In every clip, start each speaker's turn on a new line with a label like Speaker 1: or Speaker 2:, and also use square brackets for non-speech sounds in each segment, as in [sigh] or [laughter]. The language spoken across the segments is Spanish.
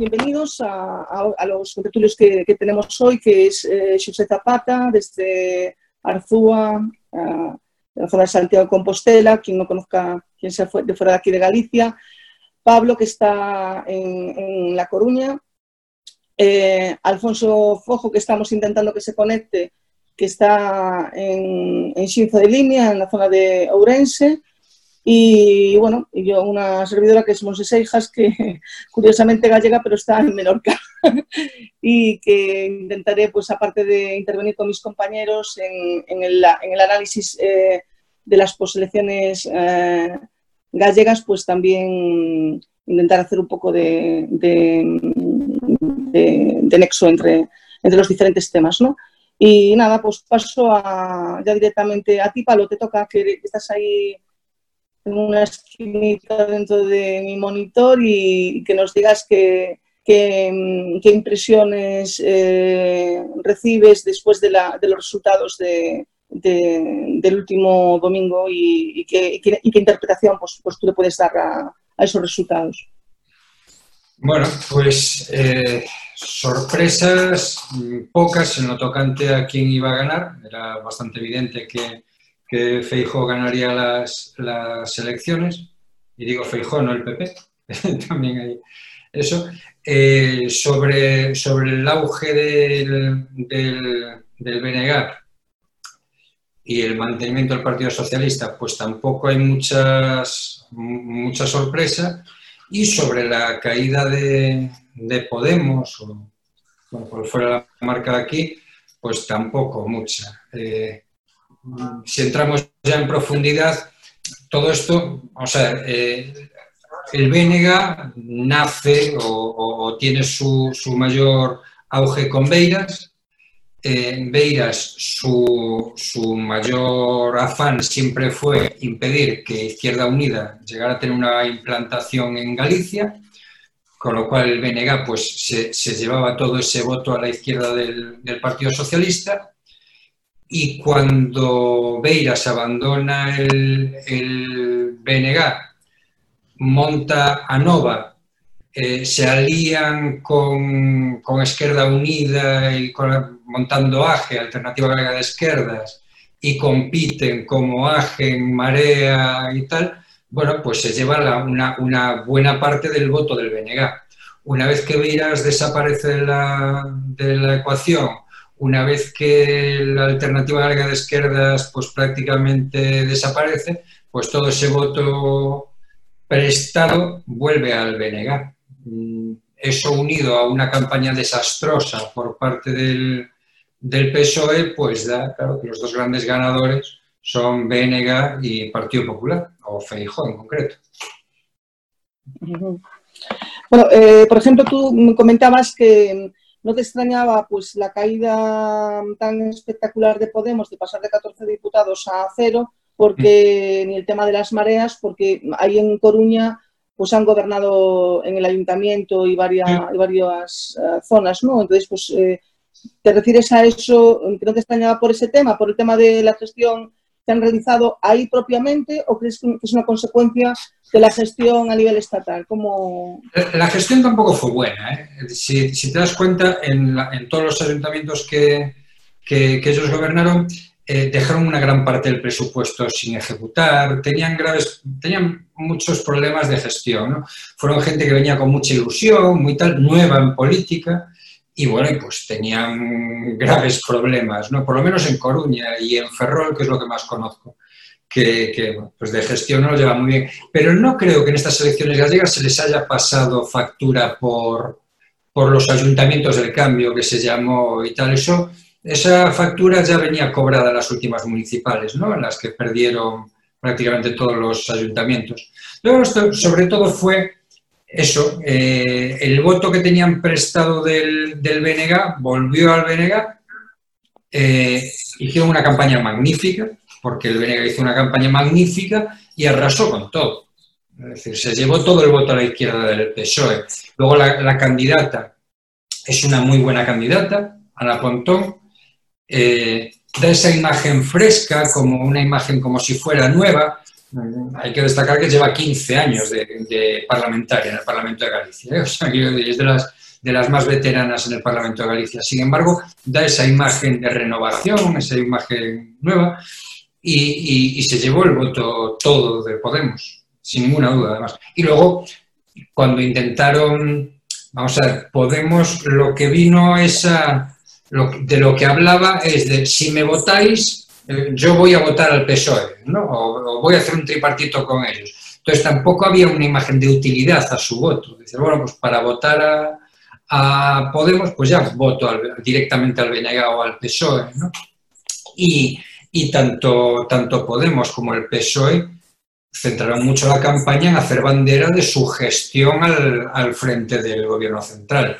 Speaker 1: bienvenidos a, los contertulios que, tenemos hoy, que es eh, José Zapata, desde Arzúa, de la zona de Santiago de Compostela, quien no conozca, quien sea de fuera de aquí de Galicia, Pablo, que está en, La Coruña, eh, Alfonso Fojo, que estamos intentando que se conecte, que está en, en de Línea, en la zona de Ourense, y bueno, y yo una servidora que es Monseseijas, que [laughs] curiosamente gallega, pero está en Menorca. [laughs] y que intentaré, pues aparte de intervenir con mis compañeros en, el, análisis eh, de las poselecciones eh, gallegas, pues también intentar hacer un poco de, nexo entre, entre los diferentes temas, ¿no? Y nada, pues paso ya directamente a ti, Palo, te toca que estás ahí en una esquinita dentro de mi monitor y, que nos digas qué, qué, impresiones eh, recibes después de, la, de, los resultados de, del último domingo y, qué, qué, interpretación pues, pues, tú le puedes dar a, esos resultados.
Speaker 2: Bueno, pues eh, sorpresas pocas en lo tocante a quién iba a ganar. Era bastante evidente que que Feijó ganaría las, las elecciones, y digo Feijó, no el PP, [laughs] también hay eso, eh, sobre, sobre el auge del, del, del y el mantenimiento del Partido Socialista, pues tampoco hay muchas, mucha sorpresa, y sobre la caída de, de Podemos, o bueno, por fuera la marca de aquí, pues tampoco mucha. Eh, si entramos ya en profundidad, todo esto, o sea, eh, el Bénega nace o, tiene su, mayor auge con Beiras. Eh, Beiras, su, su, mayor afán siempre fue impedir que Izquierda Unida llegara a tener una implantación en Galicia, con lo cual el BNG pues, se, llevaba todo ese voto a la izquierda del, del Partido Socialista y cuando Beiras abandona el, el monta a eh, se alían con, con Esquerda Unida y montando AGE, Alternativa Galega de Esquerdas, y compiten como AGE en Marea y tal, bueno, pues se lleva una, una, buena parte del voto del BNG. Una vez que Beiras desaparece de la, de la ecuación, una vez que la alternativa larga de izquierdas pues prácticamente desaparece, pues todo ese voto prestado vuelve al BNG. Mm, eso unido a una campaña desastrosa por parte del, del PSOE, pues da, claro, que los dos grandes ganadores son BNG y Partido Popular, o Feijóo en concreto.
Speaker 1: Bueno, eh, por ejemplo, tú comentabas que ¿No te extrañaba pues la caída tan espectacular de Podemos de pasar de 14 diputados a cero? Porque mm. ni el tema de las mareas, porque ahí en Coruña pues han gobernado en el ayuntamiento y varias, varias eh, zonas, ¿no? Entonces, pues, eh, ¿te refieres a eso, que no te extrañaba por ese tema, por el tema de la gestión que han realizado ahí propiamente o crees que es una consecuencia de la gestión a nivel estatal? como
Speaker 2: La gestión tampoco fue buena. ¿eh? Si, te das cuenta, en, todos los ayuntamientos que, ellos gobernaron, eh, dejaron una gran parte del presupuesto sin ejecutar, tenían, graves, tenían muchos problemas de gestión. Fueron gente que venía con mucha ilusión, muy tal, nueva en política, y bueno, pues tenían graves problemas, ¿no? Por lo menos en Coruña y en Ferrol, que es lo que más conozco, que, pues de gestión no lo lleva muy bien. Pero no creo que en estas elecciones gallegas se les haya pasado factura por, por los ayuntamientos del cambio, que se llamó y tal. Eso, esa factura ya venía cobrada en las últimas municipales, ¿no? En las que perdieron prácticamente todos los ayuntamientos. Luego, sobre todo fue eso, eh, el voto que tenían prestado del, del volvió al BNG, eh, hicieron una campaña magnífica, porque el BNG hizo una campaña magnífica y arrasó con todo. Es decir, se llevó todo el voto a la izquierda del PSOE. Luego la, candidata es una muy buena candidata, Ana Pontón, eh, da esa imagen fresca, como una imagen como si fuera nueva, hay que destacar que lleva 15 años de, parlamentaria en el Parlamento de Galicia, ¿eh? [laughs] o sea, es de las, de las más veteranas en el Parlamento de Galicia. Sin embargo, da esa imagen de renovación, esa imagen nueva, y, se llevó el voto todo de Podemos, sin ninguna duda, además. Y luego, cuando intentaron, vamos a ver, Podemos, lo que vino esa, de lo que hablaba es de si me votáis, yo voy a votar al PSOE, ¿no? O, voy a hacer un tripartito con ellos. Entonces tampoco había una imagen de utilidad a su voto. Dice, bueno, pues para votar a, Podemos, pues ya voto directamente al BNG o al PSOE, ¿no? Y, y tanto, tanto Podemos como el PSOE centraron mucho la campaña en hacer bandera de su gestión al, frente del gobierno central,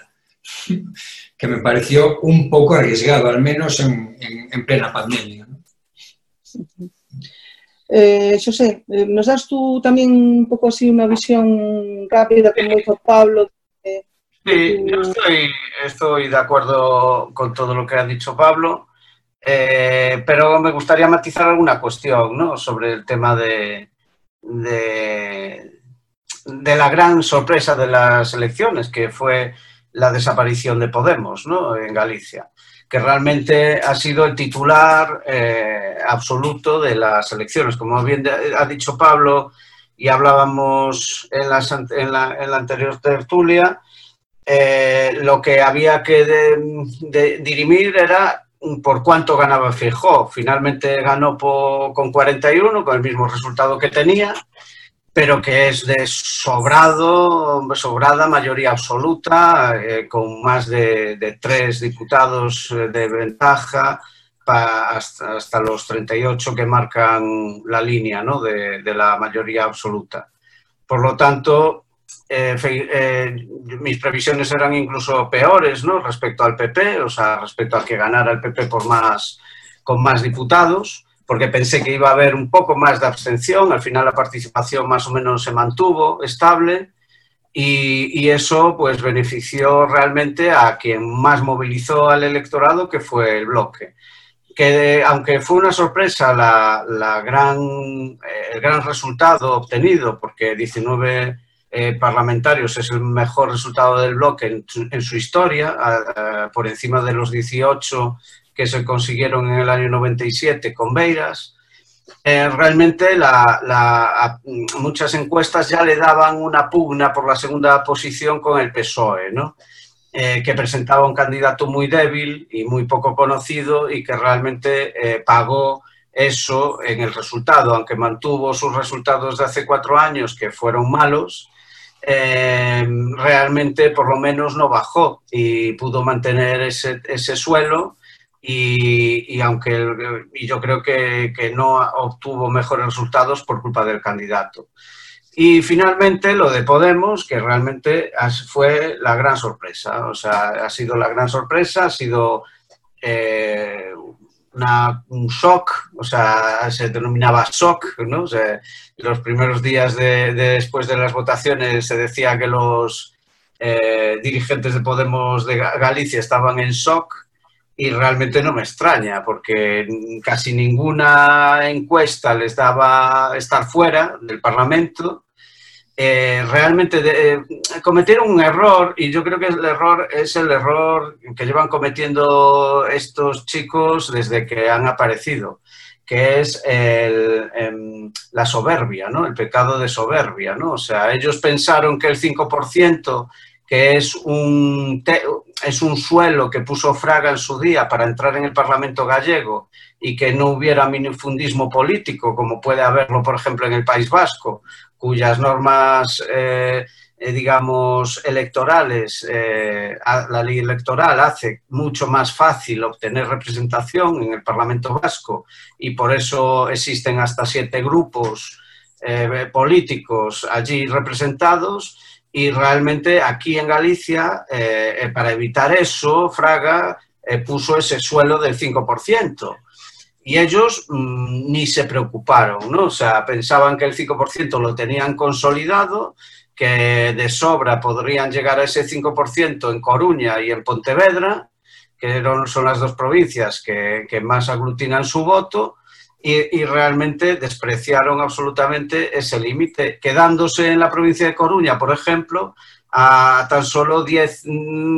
Speaker 2: [laughs] que me pareció un poco arriesgado, al menos en, plena pandemia.
Speaker 1: Eh, José, eh, ¿nos das tú también un poco así una visión rápida, como hizo Pablo?
Speaker 3: sí, yo estoy, estoy de acuerdo con todo lo que ha dicho Pablo. Eh, pero me gustaría matizar alguna cuestión ¿no? sobre el tema de, de, la gran sorpresa de las elecciones, que fue la desaparición de Podemos ¿no? en Galicia, que realmente ha sido el titular eh, absoluto de las elecciones. Como bien ha dicho Pablo y hablábamos en, en, la, anterior tertulia, eh, lo que había que dirimir era por cuánto ganaba Fijó. Finalmente ganó con 41, con el mismo resultado que tenía, pero que es de sobrado, sobrada mayoría absoluta, eh, con más de, tres diputados eh, de ventaja hasta, hasta, los 38 que marcan la línea ¿no? de, de la mayoría absoluta. Por lo tanto, eh, mis previsiones eran incluso peores ¿no? respecto al PP, o sea, respecto a que ganara el PP por más, con más diputados, porque pensé que iba a haber un poco más de abstención, al final la participación más o menos se mantuvo estable y, eso pues benefició realmente a quien más movilizó al electorado, que fue el bloque. Que aunque fue una sorpresa la, gran, eh, el gran resultado obtenido, porque 19 eh, parlamentarios es el mejor resultado del bloque en, su historia, por encima de los 18 que se consiguieron en el año 97 con Beiras. Eh, realmente muchas encuestas ya le daban una pugna por la segunda posición con el PSOE, eh, que presentaba un candidato muy débil y muy poco conocido y que realmente pagó eso en el resultado, aunque mantuvo sus resultados de hace cuatro años que fueron malos, eh, realmente por lo menos no bajó y pudo mantener ese, suelo y, aunque y yo creo que, no obtuvo mejores resultados por culpa del candidato. Y finalmente lo de Podemos, que realmente fue la gran sorpresa, o sea, ha sido la gran sorpresa, ha sido eh, un shock, o sea, se denominaba shock, ¿no? los primeros días de, después de las votaciones se decía que los eh, dirigentes de Podemos de Galicia estaban en shock y realmente no me extraña, porque casi ninguna encuesta les daba estar fuera del Parlamento eh, realmente eh, cometieron un error y yo creo que el error es el error que llevan cometiendo estos chicos desde que han aparecido, que es em, la soberbia, ¿no? el pecado de soberbia. ¿no? O sea, ellos pensaron que el 5%, que es un, es un suelo que puso Fraga en su día para entrar en el Parlamento gallego y que no hubiera minifundismo político, como puede haberlo, por ejemplo, en el País Vasco, cuyas normas, eh, eh, digamos, electorales, eh, la ley electoral hace mucho más fácil obtener representación en el Parlamento Vasco y por eso existen hasta siete grupos políticos allí representados y realmente aquí en Galicia, para evitar eso, Fraga puso ese suelo del 5% y ellos mm, ni se preocuparon, ¿no? O sea, pensaban que el 5% lo tenían consolidado, que de sobra podrían llegar a ese 5% en Coruña y en Pontevedra, que son las dos provincias que, más aglutinan su voto, y, realmente despreciaron absolutamente ese límite, quedándose en la provincia de Coruña, por ejemplo, a tan solo 10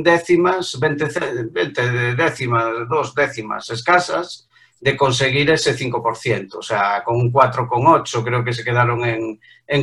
Speaker 3: décimas, 20, 20 décimas, dos décimas escasas de conseguir ese 5%, o sea, con un 4,8 creo que se quedaron en,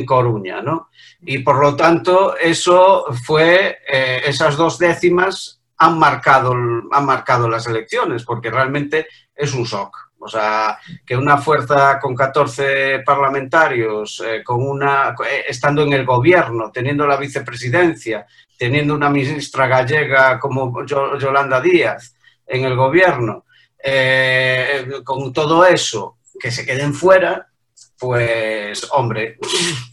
Speaker 3: Coruña, ¿no? Y por lo tanto, eso fue, eh, esas dos décimas han marcado, han marcado las elecciones, porque realmente es un shock. O sea, que una fuerza con 14 parlamentarios, eh, con una, eh, estando en el gobierno, teniendo la vicepresidencia, teniendo una ministra gallega como Yolanda Díaz en el gobierno, eh, con todo eso, que se queden fuera, pues, hombre,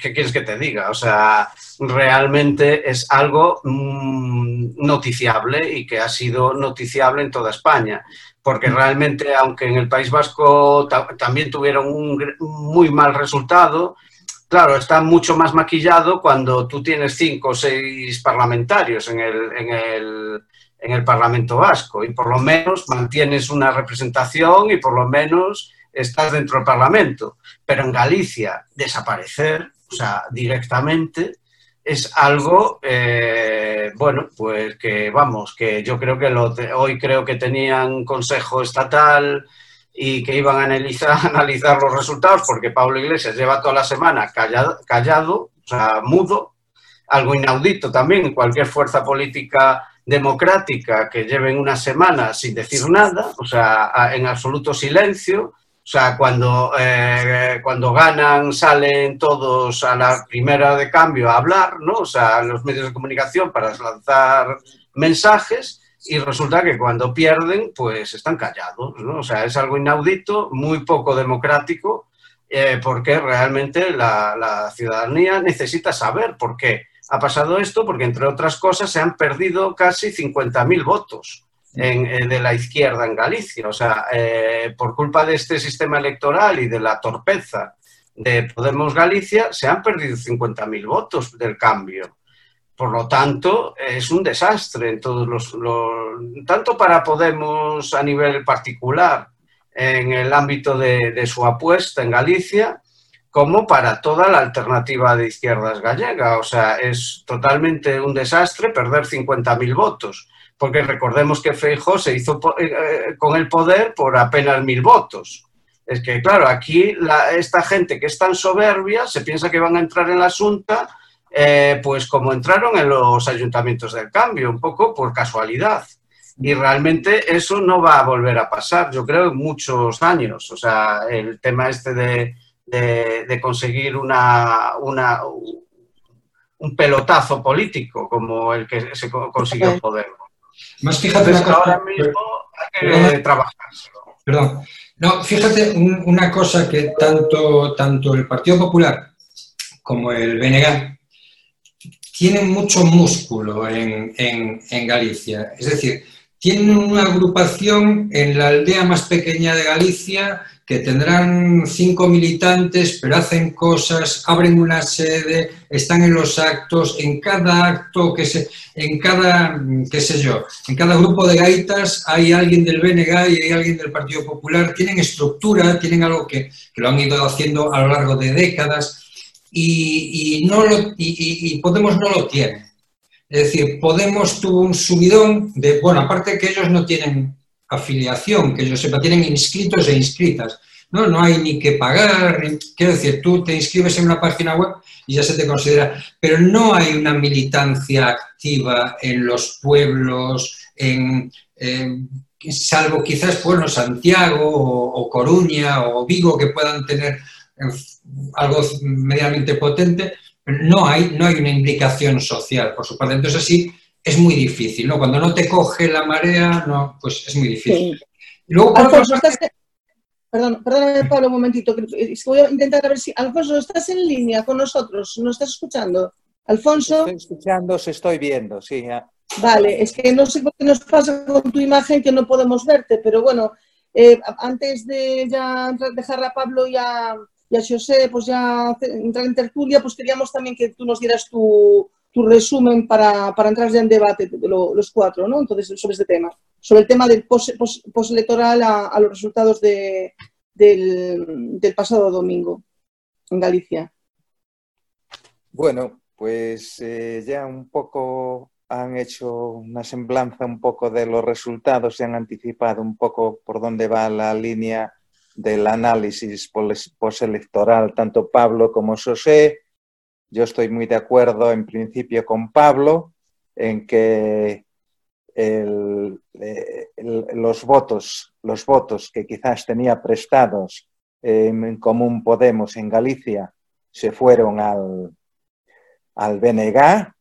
Speaker 3: ¿qué quieres que te diga? O sea, realmente es algo mm, noticiable y que ha sido noticiable en toda España porque realmente, aunque en el País Vasco también tuvieron un muy mal resultado, claro, está mucho más maquillado cuando tú tienes cinco o seis parlamentarios en el, en el, en el Parlamento Vasco y por lo menos mantienes una representación y por lo menos estás dentro del Parlamento. Pero en Galicia, desaparecer, o sea, directamente, es algo, eh, bueno, pues que vamos, que yo creo que lo hoy creo que tenían consejo estatal y que iban a analizar, [laughs] analizar los resultados, porque Pablo Iglesias lleva toda la semana callado, callado, o sea, mudo, algo inaudito también cualquier fuerza política democrática que lleven una semana sin decir nada, o sea, en absoluto silencio, o sea, cuando, eh, cuando ganan salen todos a la primera de cambio a hablar, ¿no? O sea, los medios de comunicación para lanzar mensajes y resulta que cuando pierden, pues están callados, ¿no? O sea, es algo inaudito, muy poco democrático, eh, porque realmente la, la ciudadanía necesita saber por qué ha pasado esto, porque entre otras cosas se han perdido casi 50.000 votos en, de la izquierda en Galicia. O sea, eh, por culpa de este sistema electoral y de la torpeza de Podemos Galicia, se han perdido 50.000 votos del cambio. Por lo tanto, es un desastre en todos los, tanto para Podemos a nivel particular en el ámbito de, de, su apuesta en Galicia, como para toda la alternativa de izquierdas gallega. O sea, es totalmente un desastre perder 50.000 votos porque recordemos que Feijóo se hizo eh, eh, con el poder por apenas mil votos. Es que, claro, aquí esta gente que es tan soberbia se piensa que van a entrar en la Junta, eh, pues como entraron en los ayuntamientos del cambio, un poco por casualidad. Y realmente eso no va a volver a pasar, yo creo, en muchos años. O sea, el tema este de, conseguir una, una, un pelotazo político como el que se consiguió Podemos.
Speaker 2: Más fíjate una cosa, ahora mismo hay que trabajar. Perdón. No, fíjate una cosa que tanto, tanto el Partido Popular como el BNG tienen mucho músculo en, en, en Galicia. Es decir, tienen una agrupación en la aldea más pequeña de Galicia que tendrán cinco militantes, pero hacen cosas, abren una sede, están en los actos, en cada acto, que se, en cada, qué sé yo, en cada grupo de gaitas hay alguien del BNG y hay alguien del Partido Popular, tienen estructura, tienen algo que, lo han ido haciendo a lo largo de décadas y, lo, y Podemos no lo tiene. Es decir, Podemos tuvo un subidón de, bueno, aparte que ellos no tienen afiliación, que yo sepa, tienen inscritos e inscritas. No, no hay ni que pagar, quiero decir, tú te inscribes en una página web y ya se te considera, pero no hay una militancia activa en los pueblos, en, salvo quizás, bueno, Santiago o, Coruña o Vigo que puedan tener algo medianamente potente, no hay, no hay una implicación social, por su parte. Entonces, así es muy difícil, ¿no? Cuando no te coge la marea, no, pues es muy difícil.
Speaker 1: Luego, Alfonso, estás... Perdón, perdóname, Pablo, un momentito. Voy a intentar a ver si... Alfonso, ¿estás en línea con nosotros? ¿Nos estás escuchando? Alfonso.
Speaker 4: Estoy escuchando, os estoy viendo, sí.
Speaker 1: Vale, es que no sé qué nos pasa con tu imagen que no podemos verte, pero bueno, eh, antes de ya dejar a Pablo y a, y a José, pues ya entrar en tertulia, pues queríamos también que tú nos dieras tu, tu resumen para, para, entrar ya en debate los cuatro, ¿no? Entonces, sobre este tema, sobre el tema del postelectoral a, los resultados de, del, pasado domingo en Galicia.
Speaker 4: Bueno, pues eh, ya un poco han hecho una semblanza un poco de los resultados y han anticipado un poco por dónde va la línea del análisis postelectoral, tanto Pablo como José. Yo estoy muy de acuerdo en principio con Pablo en que los votos, los votos que quizás tenía prestados en Común Podemos en Galicia se fueron al, al BNG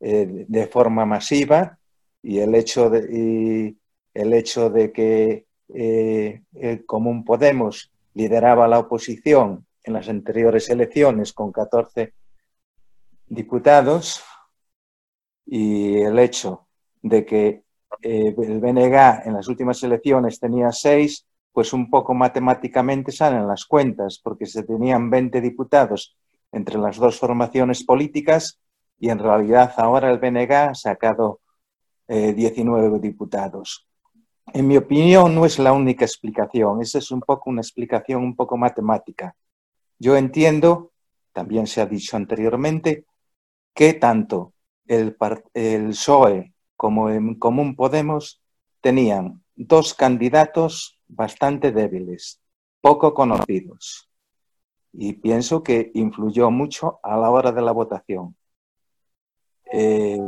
Speaker 4: eh, de forma masiva y el hecho de, el hecho de que eh, el Común Podemos lideraba la oposición en las anteriores elecciones con 14 diputados y el hecho de que eh, el BNG en las últimas elecciones tenía seis, pues un poco matemáticamente salen las cuentas, porque se tenían 20 diputados entre las dos formaciones políticas y en realidad ahora el BNG ha sacado 19 eh, diputados. En mi opinión no es la única explicación, esa es un poco una explicación un poco matemática. Yo entiendo, también se ha dicho anteriormente, que tanto el, el PSOE como en Común Podemos tenían dos candidatos bastante débiles, poco conocidos. Y pienso que influyó mucho a la hora de la votación. Eh,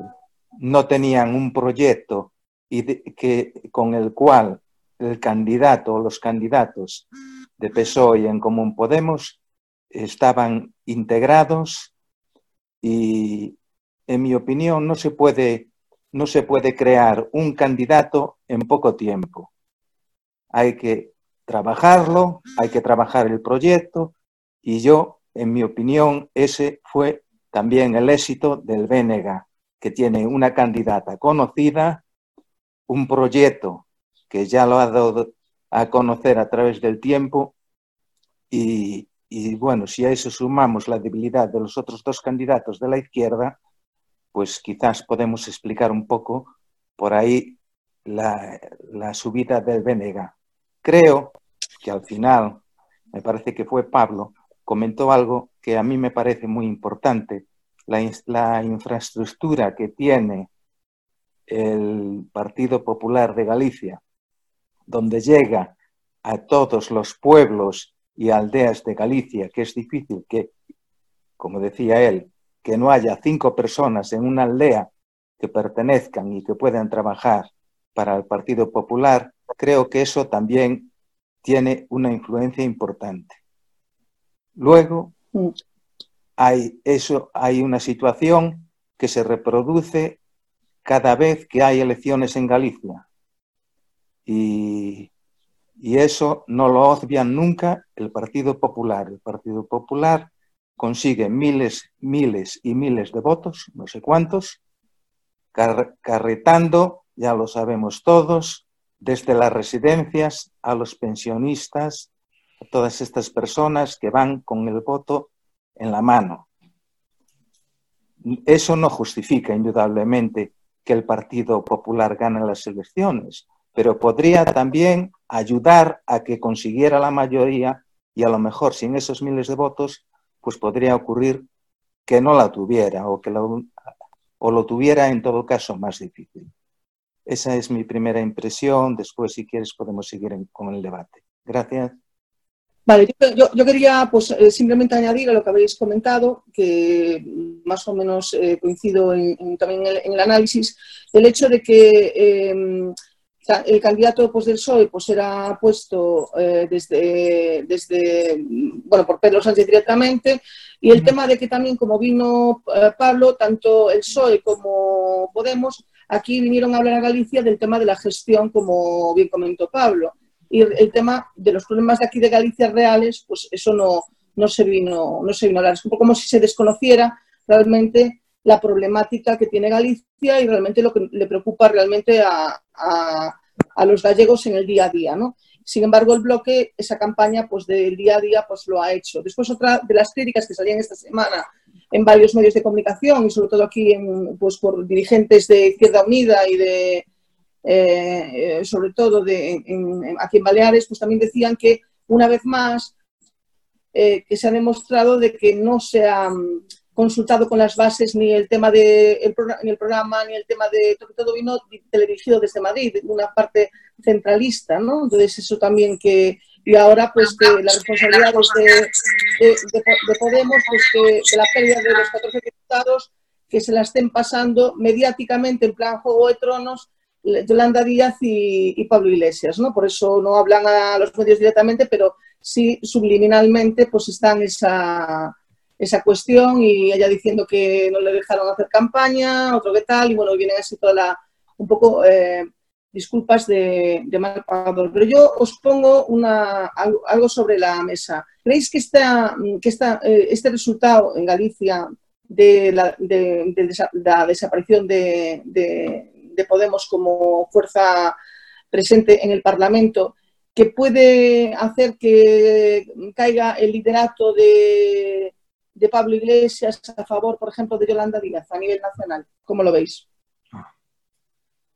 Speaker 4: no tenían un proyecto y que, con el cual el candidato o los candidatos de PSOE y en Común Podemos estaban integrados y, en mi opinión, no se puede, no se puede crear un candidato en poco tiempo. Hay que trabajarlo, hay que trabajar el proyecto y yo, en mi opinión, ese fue también el éxito del BNG, que tiene una candidata conocida, un proyecto que ya lo ha dado a conocer a través del tiempo y, bueno, si a eso sumamos la debilidad de los otros dos candidatos de la izquierda, pues quizás podemos explicar un poco por ahí la, la subida del BNG. Creo que al final, me parece que fue Pablo, comentó algo que a mí me parece muy importante la, infraestructura que tiene el Partido Popular de Galicia, donde llega a todos los pueblos y aldeas de Galicia, que es difícil que, como decía él, que no haya cinco personas en una aldea que pertenezcan y que puedan trabajar para el Partido Popular, creo que eso también tiene una influencia importante. Luego, mm hay, eso, hay una situación que se reproduce cada vez que hay elecciones en Galicia. Y, eso no lo obvian nunca el Partido Popular. El Partido Popular consigue miles, miles y miles de votos, no sé cuántos, carretando, ya lo sabemos todos, desde las residencias a los pensionistas, a todas estas personas que van con el voto en la mano. Eso no justifica indudablemente que el Partido Popular gane las elecciones, pero podría también ayudar a que consiguiera la mayoría y a lo mejor sin esos miles de votos, pues podría ocurrir que no la tuviera o que lo, o lo tuviera en todo caso más difícil. Esa es mi primera impresión. Después, si quieres, podemos seguir con el debate. Gracias.
Speaker 1: Vale, yo, quería pues, eh, simplemente añadir a lo que habéis comentado, que más o menos eh, coincido también en el, análisis, el hecho de que em, el candidato pues, del PSOE pues, era puesto eh, desde, desde, bueno, por Pedro Sánchez directamente, y el tema de que también, como vino Pablo, tanto el PSOE como Podemos, aquí vinieron a hablar a Galicia del tema de la gestión, como bien comentó Pablo y el tema de los problemas de aquí de Galicia reales, pues eso no, no, se, vino, no se vino a hablar. Es un poco como si se desconociera realmente la problemática que tiene Galicia y realmente lo que le preocupa realmente a, a, los gallegos en el día a día, ¿no? Sin embargo, el bloque, esa campaña pues del día a día, pues lo ha hecho. Después, otra de las críticas que salían esta semana en varios medios de comunicación y sobre todo aquí en, pues, por dirigentes de Izquierda Unida y de, eh, sobre todo de, aquí en Baleares, pues también decían que una vez más, eh, que se ha demostrado de que no se ha mm, consultado con las bases ni el tema de programa ni el tema de todo vino teledirigido desde Madrid, una parte centralista, ¿no? Entonces eso también que y ahora pues que la responsabilidad de, de, de, Podemos pues que de la pérdida de los 14 diputados que se la estén pasando mediáticamente en plan Juego de Tronos Yolanda Díaz y, Pablo Iglesias, ¿no? Por eso no hablan a los medios directamente, pero sí subliminalmente pues están esa, esa cuestión y ella diciendo que no le dejaron hacer campaña, otro que tal, y bueno, vienen así toda la, un poco eh, disculpas de, de mal pagador. Pero yo os pongo una, algo, sobre la mesa. ¿Creéis que, esta, que esta, eh, este resultado en Galicia de la, de, la desaparición de, de Podemos como fuerza presente en el Parlamento, que puede hacer que caiga el liderato de, Pablo Iglesias a favor, por ejemplo, de Yolanda Díaz a nivel nacional. ¿Cómo lo veis?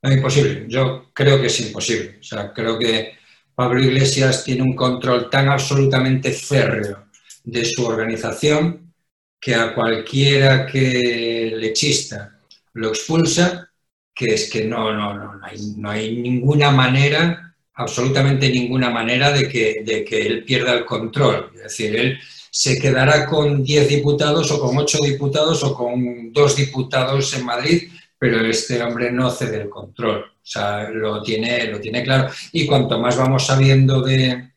Speaker 2: Es imposible, yo creo que es imposible. O sea, creo que Pablo Iglesias tiene un control tan absolutamente férreo de su organización que a cualquiera que le chista lo expulsa que es que no, no, no, no hay, no hay ninguna manera, absolutamente ninguna manera de que, de que él pierda el control. Es decir, él se quedará con 10 diputados o con 8 diputados o con 2 diputados en Madrid, pero este hombre no cede el control. O sea, lo tiene, lo tiene claro. Y cuanto más vamos sabiendo de,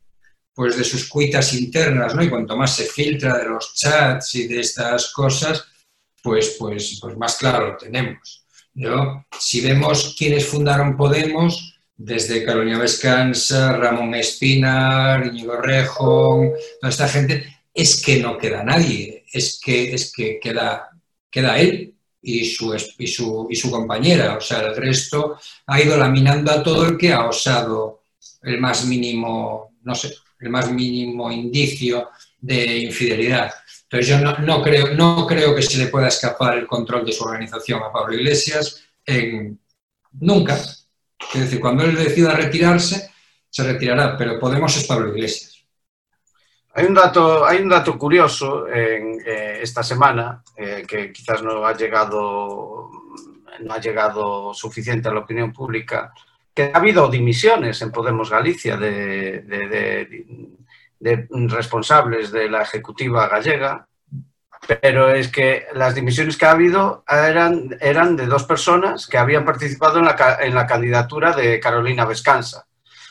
Speaker 2: pues de sus cuitas internas, ¿no? Y cuanto más se filtra de los chats y de estas cosas, pues, pues, pues más claro lo tenemos. Si vemos quiénes fundaron Podemos, desde Carolina Vescanza, Ramón Espinar, Íñigo Rejón, toda esta gente, es que no queda nadie, es que, es que queda, queda él y su, y, su, y su compañera. O sea, el resto ha ido laminando a todo el que ha osado el más mínimo, no sé, el más mínimo indicio de infidelidad. Entonces yo no, creo, no creo que se le pueda escapar el control de su organización a Pablo Iglesias en, nunca. Es decir, cuando él decida retirarse, se retirará, pero Podemos es Pablo Iglesias.
Speaker 3: Hay un dato, curioso en eh, esta semana eh, que quizás no ha llegado no ha llegado suficiente a la opinión pública, que ha habido dimisiones en Podemos Galicia de responsables de la ejecutiva gallega, pero es que las dimisiones que ha habido eran, eran de dos personas que habían participado en la, en la candidatura de Carolina Vescanza.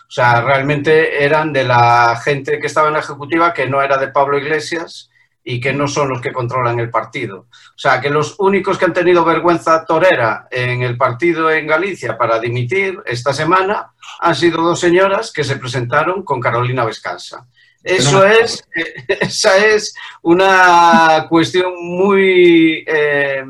Speaker 3: O sea, realmente eran de la gente que estaba en la ejecutiva que no era de Pablo Iglesias y que no son los que controlan el partido. O sea, que los únicos que han tenido vergüenza torera en el partido en Galicia para dimitir esta semana han sido dos señoras que se presentaron con Carolina Vescanza. Eso es, [laughs] esa es una cuestión muy eh,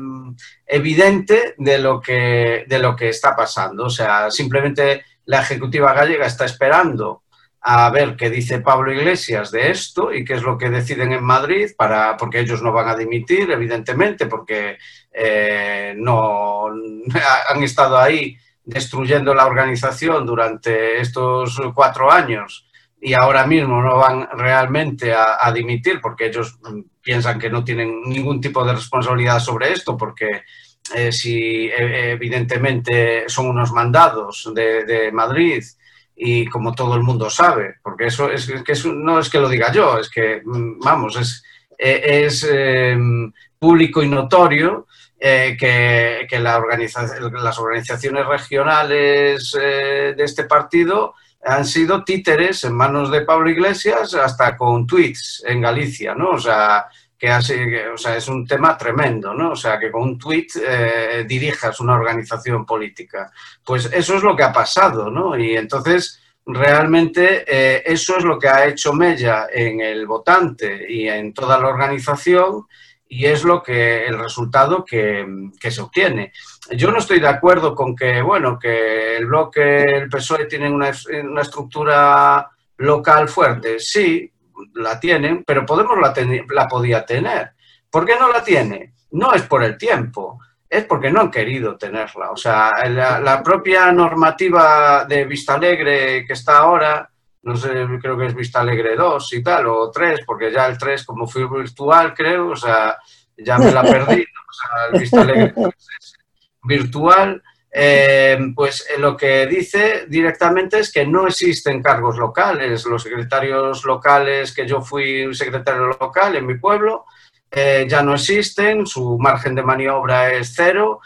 Speaker 3: evidente de lo, que, de lo que está pasando. O sea, simplemente la Ejecutiva gallega está esperando a ver qué dice Pablo Iglesias de esto y qué es lo que deciden en Madrid, para, porque ellos no van a dimitir, evidentemente, porque eh, no [laughs] han estado ahí destruyendo la organización durante estos cuatro años y ahora mismo no van realmente a, dimitir porque ellos piensan que no tienen ningún tipo de responsabilidad sobre esto, porque eh, si e, evidentemente son unos mandados de, Madrid y como todo el mundo sabe, porque eso es que no es que lo diga yo, es que, mm, vamos, es, e, es em, público y notorio eh, que, que la las organizaciones regionales eh, de este partido han sido títeres en manos de Pablo Iglesias hasta con tweets en Galicia, ¿no? O sea, que, o sea, es un tema tremendo, ¿no? O sea, que con un tweet eh, dirijas una organización política. Pues eso es lo que ha pasado, ¿no? Y entonces, realmente, eh, eso es lo que ha hecho Mella en el votante y en toda la organización y es lo que el resultado que, se obtiene. Yo no estoy de acuerdo con que, bueno, que el bloque, el PSOE tienen una, estructura local fuerte. Sí, la tienen, pero Podemos la, la podía tener. ¿Por qué no la tiene? No es por el tiempo, es porque no han querido tenerla. O sea, la, la propia normativa de Vista Alegre que está ahora no sé, creo que es Vista Alegre 2 y tal, o 3, porque ya el 3 como fue virtual, creo, o sea, ya me la perdí, o sea, el Vista Alegre es virtual, eh, pues eh, lo que dice directamente es que no existen cargos locales. Los secretarios locales, que yo fui un secretario local en mi pueblo, eh, ya no existen, su margen de maniobra es cero,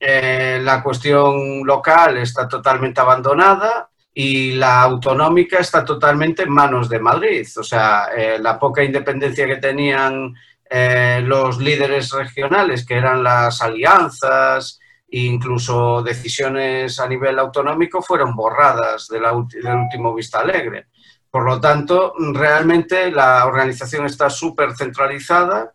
Speaker 3: la cuestión local está totalmente abandonada y la autonómica está totalmente en manos de Madrid. O sea, la poca independencia que tenían los líderes regionales, que eran las alianzas, incluso decisiones a nivel autonómico fueron borradas del último Vista Alegre. Por lo tanto, realmente la organización está súper centralizada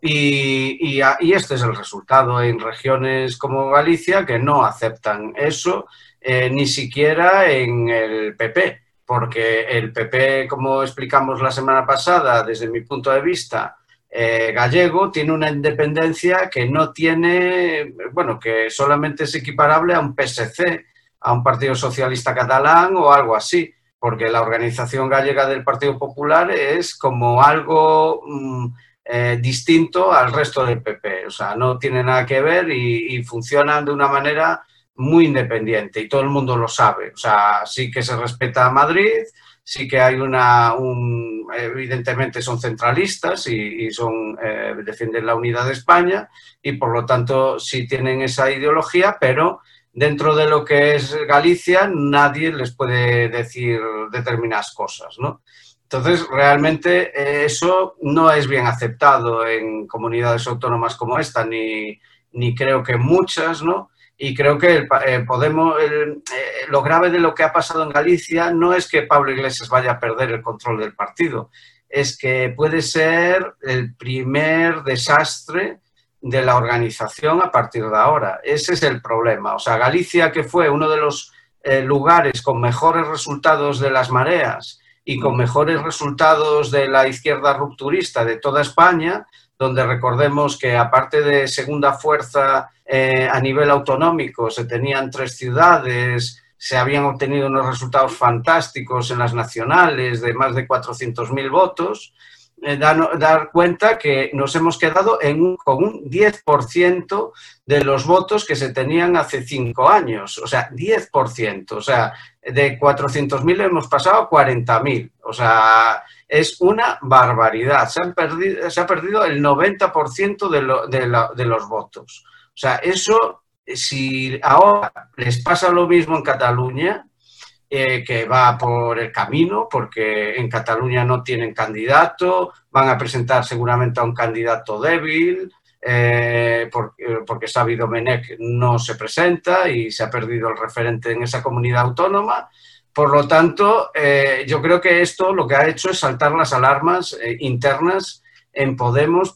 Speaker 3: y, este es el resultado en regiones como Galicia que no aceptan eso, eh, ni siquiera en el PP, porque el PP, como explicamos la semana pasada, desde mi punto de vista, eh, gallego tiene una independencia que no tiene, bueno, que solamente es equiparable a un PSC, a un Partido Socialista Catalán o algo así, porque la organización gallega del Partido Popular es como algo mm, eh, distinto al resto del PP, o sea, no tiene nada que ver y, y funcionan de una manera muy independiente y todo el mundo lo sabe, o sea, sí que se respeta a Madrid, sí que hay una, evidentemente son centralistas y, son, eh, defienden la unidad de España y por lo tanto sí tienen esa ideología, pero dentro de lo que es Galicia nadie les puede decir determinadas cosas, ¿no? Entonces, realmente eh, eso no es bien aceptado en comunidades autónomas como esta, ni, ni creo que muchas, ¿no? Y creo que eh, Podemos, eh, lo grave de lo que ha pasado en Galicia no es que Pablo Iglesias vaya a perder el control del partido, es que puede ser el primer desastre de la organización a partir de ahora. Ese es el problema. O sea, Galicia, que fue uno de los eh, lugares con mejores resultados de las mareas y con mejores resultados de la izquierda rupturista de toda España, donde recordemos que aparte de segunda fuerza eh, a nivel autonómico se tenían tres ciudades, se habían obtenido unos resultados fantásticos en las nacionales de más de 400.000 votos, eh, dar, cuenta que nos hemos quedado en con un 10% de los votos que se tenían hace cinco años, o sea, 10%, o sea, de 400.000 hemos pasado a 40.000, o sea, es una barbaridad, se, han perdido, se ha perdido el 90% de, de los votos. O sea, eso, si ahora les pasa lo mismo en Cataluña, eh, que va por el camino, porque en Cataluña no tienen candidato, van a presentar seguramente a un candidato débil, eh, porque, porque Xavi Domenech no se presenta y se ha perdido el referente en esa comunidad autónoma. Por lo tanto, eh, yo creo que esto lo que ha hecho es saltar las alarmas internas en Podemos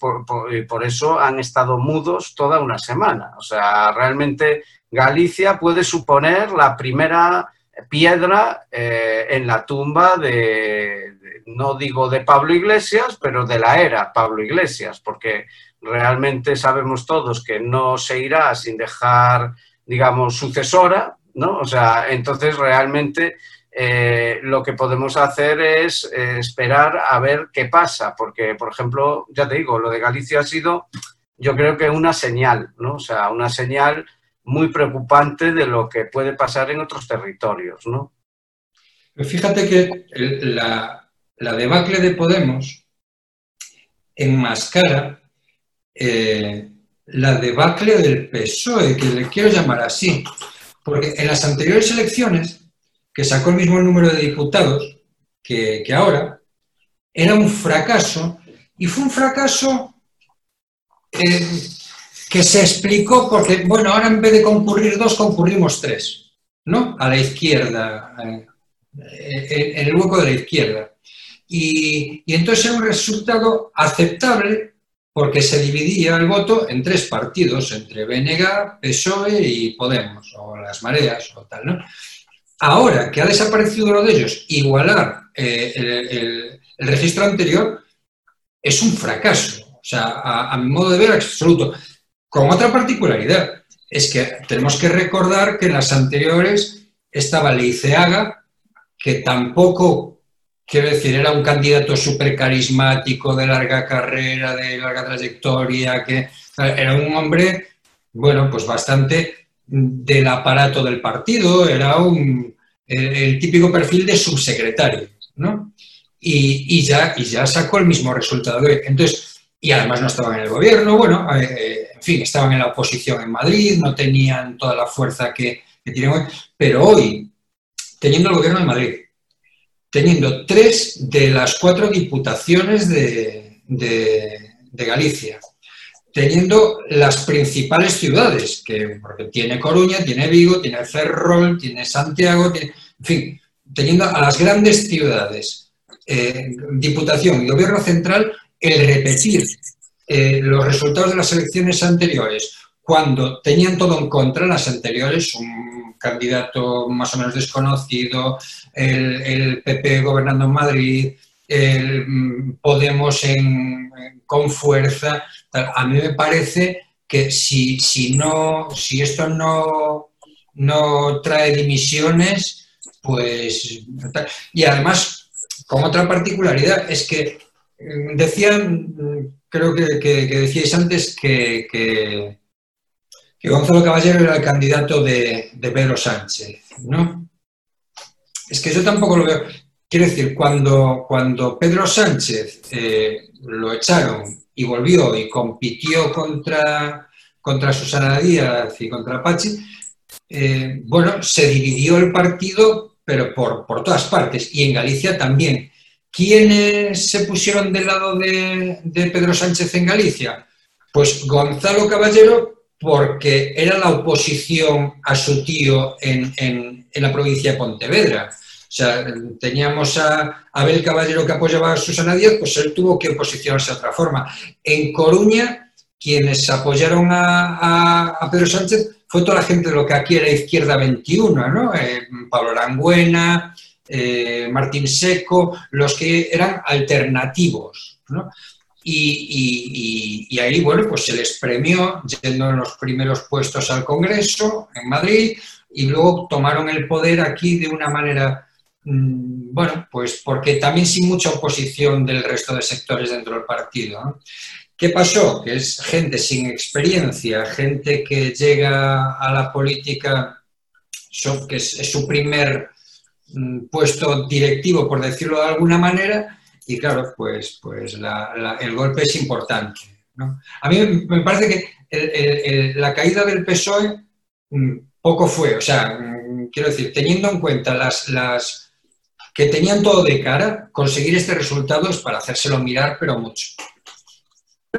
Speaker 3: y por eso han estado mudos toda una semana. O sea, realmente Galicia puede suponer la primera piedra eh, en la tumba de, no digo de Pablo Iglesias, pero de la era Pablo Iglesias, porque realmente sabemos todos que no se irá sin dejar, digamos, sucesora, ¿no? O sea, entonces realmente eh, lo que podemos hacer es eh, esperar a ver qué pasa, porque, por ejemplo, ya te digo, lo de Galicia ha sido, yo creo que una señal, ¿no? O sea, una señal muy preocupante de lo que puede pasar en otros territorios, ¿no?
Speaker 2: Fíjate que la, debacle de Podemos enmascara eh, la debacle del PSOE, que le quiero llamar así, porque en las anteriores elecciones que sacó el mismo número de diputados que, ahora, era un fracaso y fue un fracaso eh, que se explicó porque, bueno, ahora en vez de concurrir dos, concurrimos tres, ¿no? A la izquierda, eh, en el hueco de la izquierda. Y, y entonces era un resultado aceptable porque se dividía el voto en tres partidos, entre BNG, PSOE y Podemos, o las mareas, o tal, ¿no? Ahora que ha desaparecido uno de ellos, igualar eh, el, registro anterior es un fracaso. O sea, a, mi modo de ver, absoluto. Con otra particularidad, es que tenemos que recordar que en las anteriores estaba Leiceaga, que tampoco quiero decir, era un candidato súper carismático, de larga carrera, de larga trayectoria, que era un hombre, bueno, pues bastante del aparato del partido, era un, el, típico perfil de subsecretario, ¿no? Y, ya, y ya sacó el mismo resultado. Entonces, y además no estaban en el gobierno, bueno, eh, en fin, estaban en la oposición en Madrid, no tenían toda la fuerza que, tienen hoy, pero hoy, teniendo el gobierno de Madrid, teniendo tres de las cuatro diputaciones de, de Galicia, teniendo las principales ciudades, que, porque tiene Coruña, tiene Vigo, tiene Ferrol, tiene Santiago, en fin, teniendo a las grandes ciudades, eh, Diputación y Gobierno Central, el repetir eh, los resultados de las elecciones anteriores, cuando tenían todo en contra las anteriores, un candidato más o menos desconocido, el, PP gobernando en Madrid, el mm, Podemos con fuerza, a mí me parece que si, si, no, si esto no, no trae dimisiones, pues... Y además, con otra particularidad, es que mm, decían, mm, creo que, decíais antes que, Gonzalo Caballero era el candidato de, Pedro Sánchez, ¿no? Es que yo tampoco lo veo. Quiero decir, cuando, cuando Pedro Sánchez eh, lo echaron y volvió y compitió contra, contra Susana Díaz y contra Pachi, eh, bueno, se dividió el partido, pero por, por, todas partes, y en Galicia también. ¿Quiénes se pusieron del lado de, Pedro Sánchez en Galicia? Pues Gonzalo Caballero, porque era la oposición a su tío en, en, en la provincia de Pontevedra. O sea, teníamos a Abel Caballero que apoyaba a Susana Díaz, pues él tuvo que posicionarse de otra forma. En Coruña, quienes apoyaron a, Pedro Sánchez fue toda la gente de lo que aquí era Izquierda 21, ¿no? Eh, Pablo Langüena, eh, Martín Seco, los que eran alternativos, ¿no? Y, ahí, bueno, pues se les premió yendo en los primeros puestos al Congreso en Madrid y luego tomaron el poder aquí de una manera Mm, bueno, pues porque también sin mucha oposición del resto de sectores dentro del partido. ¿Qué pasó? Que es gente sin experiencia, gente que llega a la política, que es, su primer mm, puesto directivo, por decirlo de alguna manera, y claro, pues, pues el golpe es importante. A mí me parece que la caída del PSOE mm, poco fue, o sea, quiero decir, teniendo en cuenta las, las que tenían todo de cara, conseguir este resultado es para hacérselo mirar, pero mucho.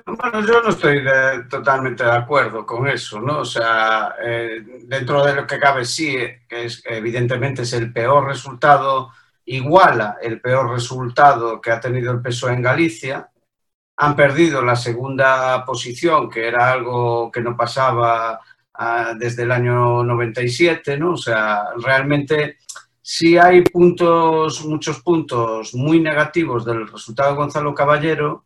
Speaker 3: Bueno, yo no estoy totalmente de acuerdo con eso, ¿no? O sea, eh, dentro de lo que cabe sí, que es, evidentemente es el peor resultado, iguala el peor resultado que ha tenido el PSOE en Galicia. Han perdido la segunda posición, que era algo que no pasaba ah, desde el año 97, ¿no? O sea, realmente sí hay puntos, muchos puntos muy negativos del resultado de Gonzalo Caballero,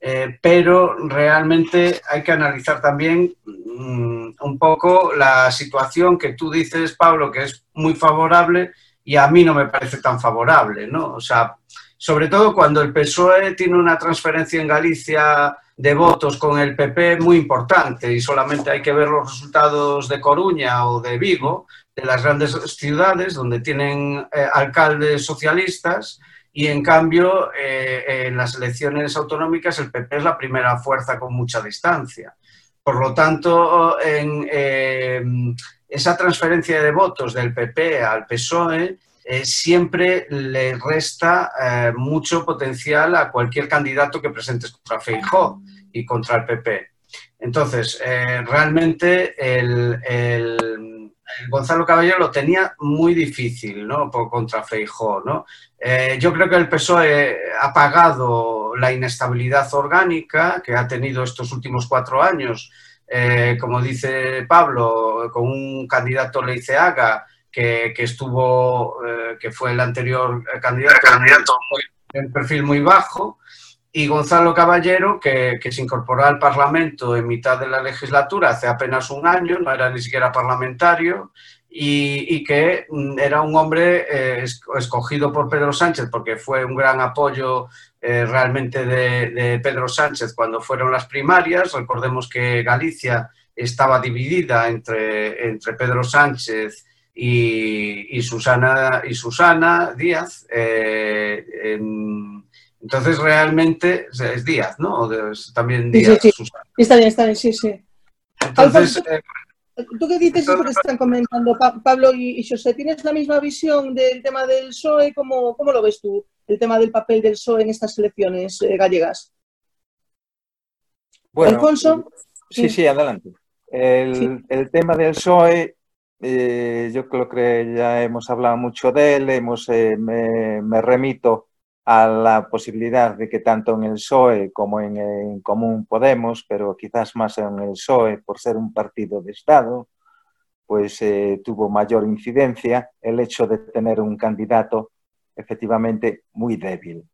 Speaker 3: eh, pero realmente hay que analizar también mm, un poco la situación que tú dices, Pablo, que es muy favorable y a mí no me parece tan favorable, ¿no? O sea, sobre todo cuando el PSOE tiene una transferencia en Galicia de votos con el PP muy importante y solamente hay que ver los resultados de Coruña o de Vigo de las grandes ciudades donde tienen eh, alcaldes socialistas y en cambio eh, en las elecciones autonómicas el PP es la primera fuerza con mucha distancia. Por lo tanto, en, eh, esa transferencia de votos del PP al PSOE siempre le resta mucho potencial a cualquier candidato que presentes contra Feijóo y contra el PP. Entonces, realmente el Gonzalo Caballero lo tenía muy difícil, ¿no? Por contra Feijó, ¿no? Eh, yo creo que el PSOE ha pagado la inestabilidad orgánica que ha tenido estos últimos cuatro años, eh, como dice Pablo, con un candidato Leiceaga que, que estuvo, eh, que fue el anterior candidato, candidato. en perfil muy bajo, y Gonzalo Caballero, que, se incorporó al Parlamento en mitad de la legislatura hace apenas un año, no era ni siquiera parlamentario, y, que mm, era un hombre eh, escogido por Pedro Sánchez porque fue un gran apoyo eh, realmente de, Pedro Sánchez cuando fueron las primarias. Recordemos que Galicia estaba dividida entre, entre Pedro Sánchez y, Susana, y Susana Díaz. Eh, entonces realmente es Díaz, ¿no? también Díaz.
Speaker 1: Susana. Está bien, está bien, sí, sí. Entonces, ¿Tú qué dices eso que están comentando Pablo y, José? ¿Tienes la misma visión del tema del PSOE? ¿Cómo, ¿Cómo, lo ves tú, el tema del papel del PSOE en estas elecciones eh, gallegas?
Speaker 4: Bueno, ¿Alfonso? Sí, sí, adelante. El, tema del PSOE, eh, yo creo que ya hemos hablado mucho de él, hemos, eh, me remito a la posibilidad de que tanto en el PSOE como en, Común Podemos, pero quizás más en el PSOE por ser un partido de Estado, pues eh, tuvo mayor incidencia el hecho de tener un candidato efectivamente muy débil.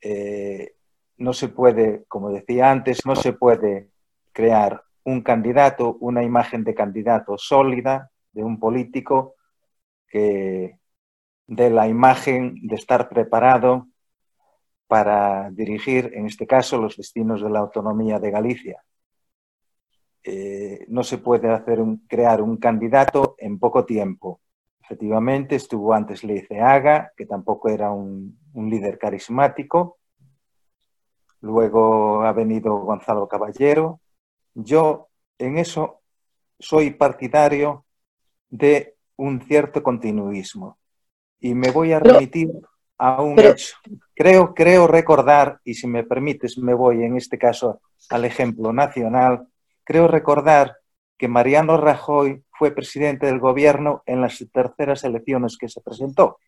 Speaker 4: Eh, no se puede, como decía antes, no se puede crear un candidato, una imagen de candidato sólida de un político que dé la imagen de estar preparado para dirigir, en este caso, los destinos de la autonomía de Galicia. Eh, no se puede hacer crear un candidato en poco tiempo. Efectivamente, estuvo antes Leiceaga, que tampoco era un, un líder carismático. Luego ha venido Gonzalo Caballero. Yo en eso soy partidario de un cierto continuismo. Y me voy a remitir a un hecho. Creo, creo recordar, y si me permites me voy en este caso al ejemplo nacional, creo recordar que Mariano Rajoy fue presidente del gobierno en las terceras elecciones que se presentó,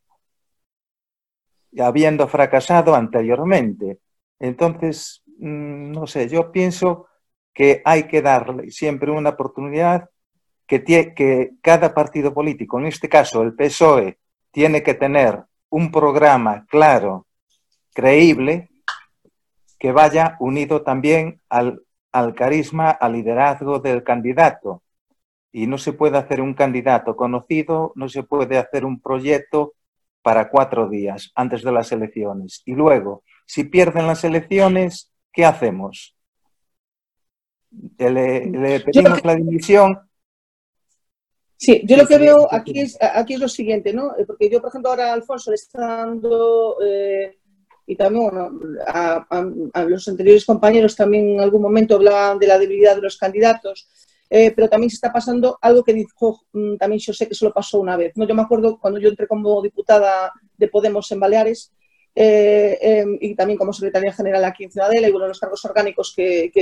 Speaker 4: habiendo fracasado anteriormente. Entonces, mm, no sé, yo pienso que hay que darle siempre una oportunidad que, que cada partido político, en este caso el PSOE, tiene que tener un programa claro, creíble, que vaya unido también al, carisma, al liderazgo del candidato. Y no se puede hacer un candidato conocido, no se puede hacer un proyecto para cuatro días antes de las elecciones. Y luego, si pierden las elecciones, ¿qué hacemos? Le, le pedimos la dimisión
Speaker 1: Sí, yo lo que veo aquí es, aquí es lo siguiente, ¿no? Eh, porque yo, por ejemplo, ahora Alfonso le está dando, eh, y también a, los anteriores compañeros también en algún momento hablaban de la debilidad de los candidatos, eh, pero también se está pasando algo que dijo mm, también yo sé que solo pasó una vez. ¿no? Yo me acuerdo cuando yo entré como diputada de Podemos en Baleares, em, y también como secretaria general aquí en Ciudadela y bueno, los cargos orgánicos que,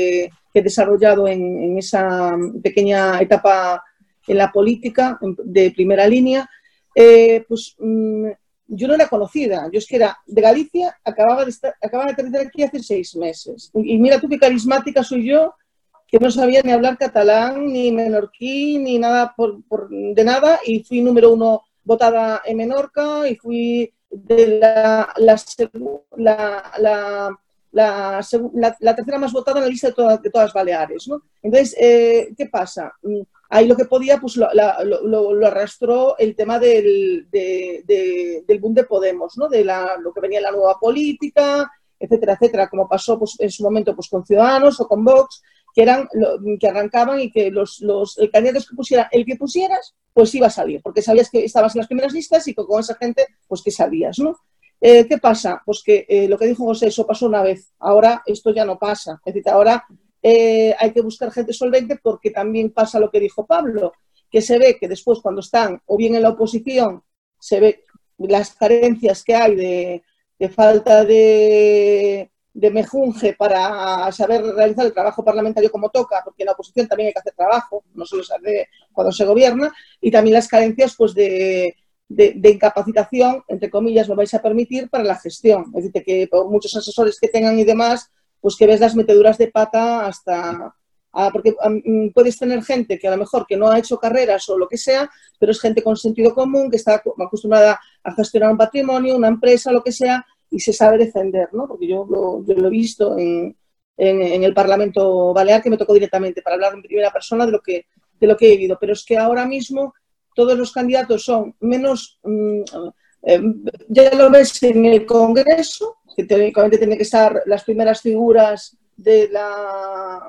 Speaker 1: he desarrollado en, en, esa pequeña etapa en la política de primera línea, eh, pues mm, yo no era conocida. Yo es que era de Galicia, acababa de, estar, acababa de aterrizar aquí hace seis meses. Y mira tú qué carismática soy yo, que no sabía ni hablar catalán, ni menorquí, ni nada por, de nada, y fui número uno votada en Menorca, y fui de la, la, tercera más votada en la lista de, todas, de todas Baleares. ¿no? Entonces, eh, ¿qué pasa? Ahí lo que podía, pues lo, arrastró el tema del, del boom de Podemos, ¿no? de la, lo que venía la nueva política, etcétera, etcétera, como pasó pues, en su momento pues, con Ciudadanos o con Vox, que, eran, que arrancaban y que los, los candidatos que pusiera, el que pusieras, pues iba a salir, porque sabías que estabas en las primeras listas y con esa gente, pues que sabías, ¿no? Eh, ¿Qué pasa? Pues que eh, lo que dijo José, eso pasó una vez, ahora esto ya no pasa, es decir, ahora eh, hay que buscar gente solvente porque también pasa lo que dijo Pablo, que se ve que después cuando están o bien en la oposición, se ve las carencias que hay de, falta de, mejunje para saber realizar el trabajo parlamentario como toca, porque en la oposición también hay que hacer trabajo, no solo se hace cuando se gobierna, y también las carencias pues, de, incapacitación, entre comillas, lo vais a permitir para la gestión. Es decir, que por muchos asesores que tengan y demás, pues que ves las meteduras de pata hasta... porque mm, puedes tener gente que a lo mejor que no ha hecho carreras o lo que sea, pero es gente con sentido común, que está acostumbrada a gestionar un patrimonio, una empresa, lo que sea, y se sabe defender, ¿no? Porque yo lo, he visto en, el Parlamento Balear, que me tocó directamente para hablar en primera persona de lo que, de lo que he vivido. Pero es que ahora mismo todos los candidatos son menos, mm, eh, ya lo ves en el Congreso, que teóricamente tienen que estar las primeras figuras de la,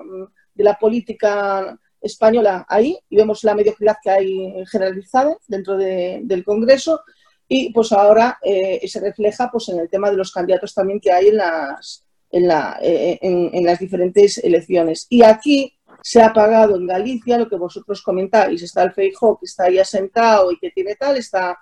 Speaker 1: de la política española ahí, y vemos la mediocridad que hay generalizada dentro del Congreso, y pues ahora eh, se refleja pues, en el tema de los candidatos también que hay en las, en, la, eh, en, las diferentes elecciones. Y aquí se ha pagado en Galicia lo que vosotros comentáis. Está el Feijó, que está ahí asentado y que tiene tal, está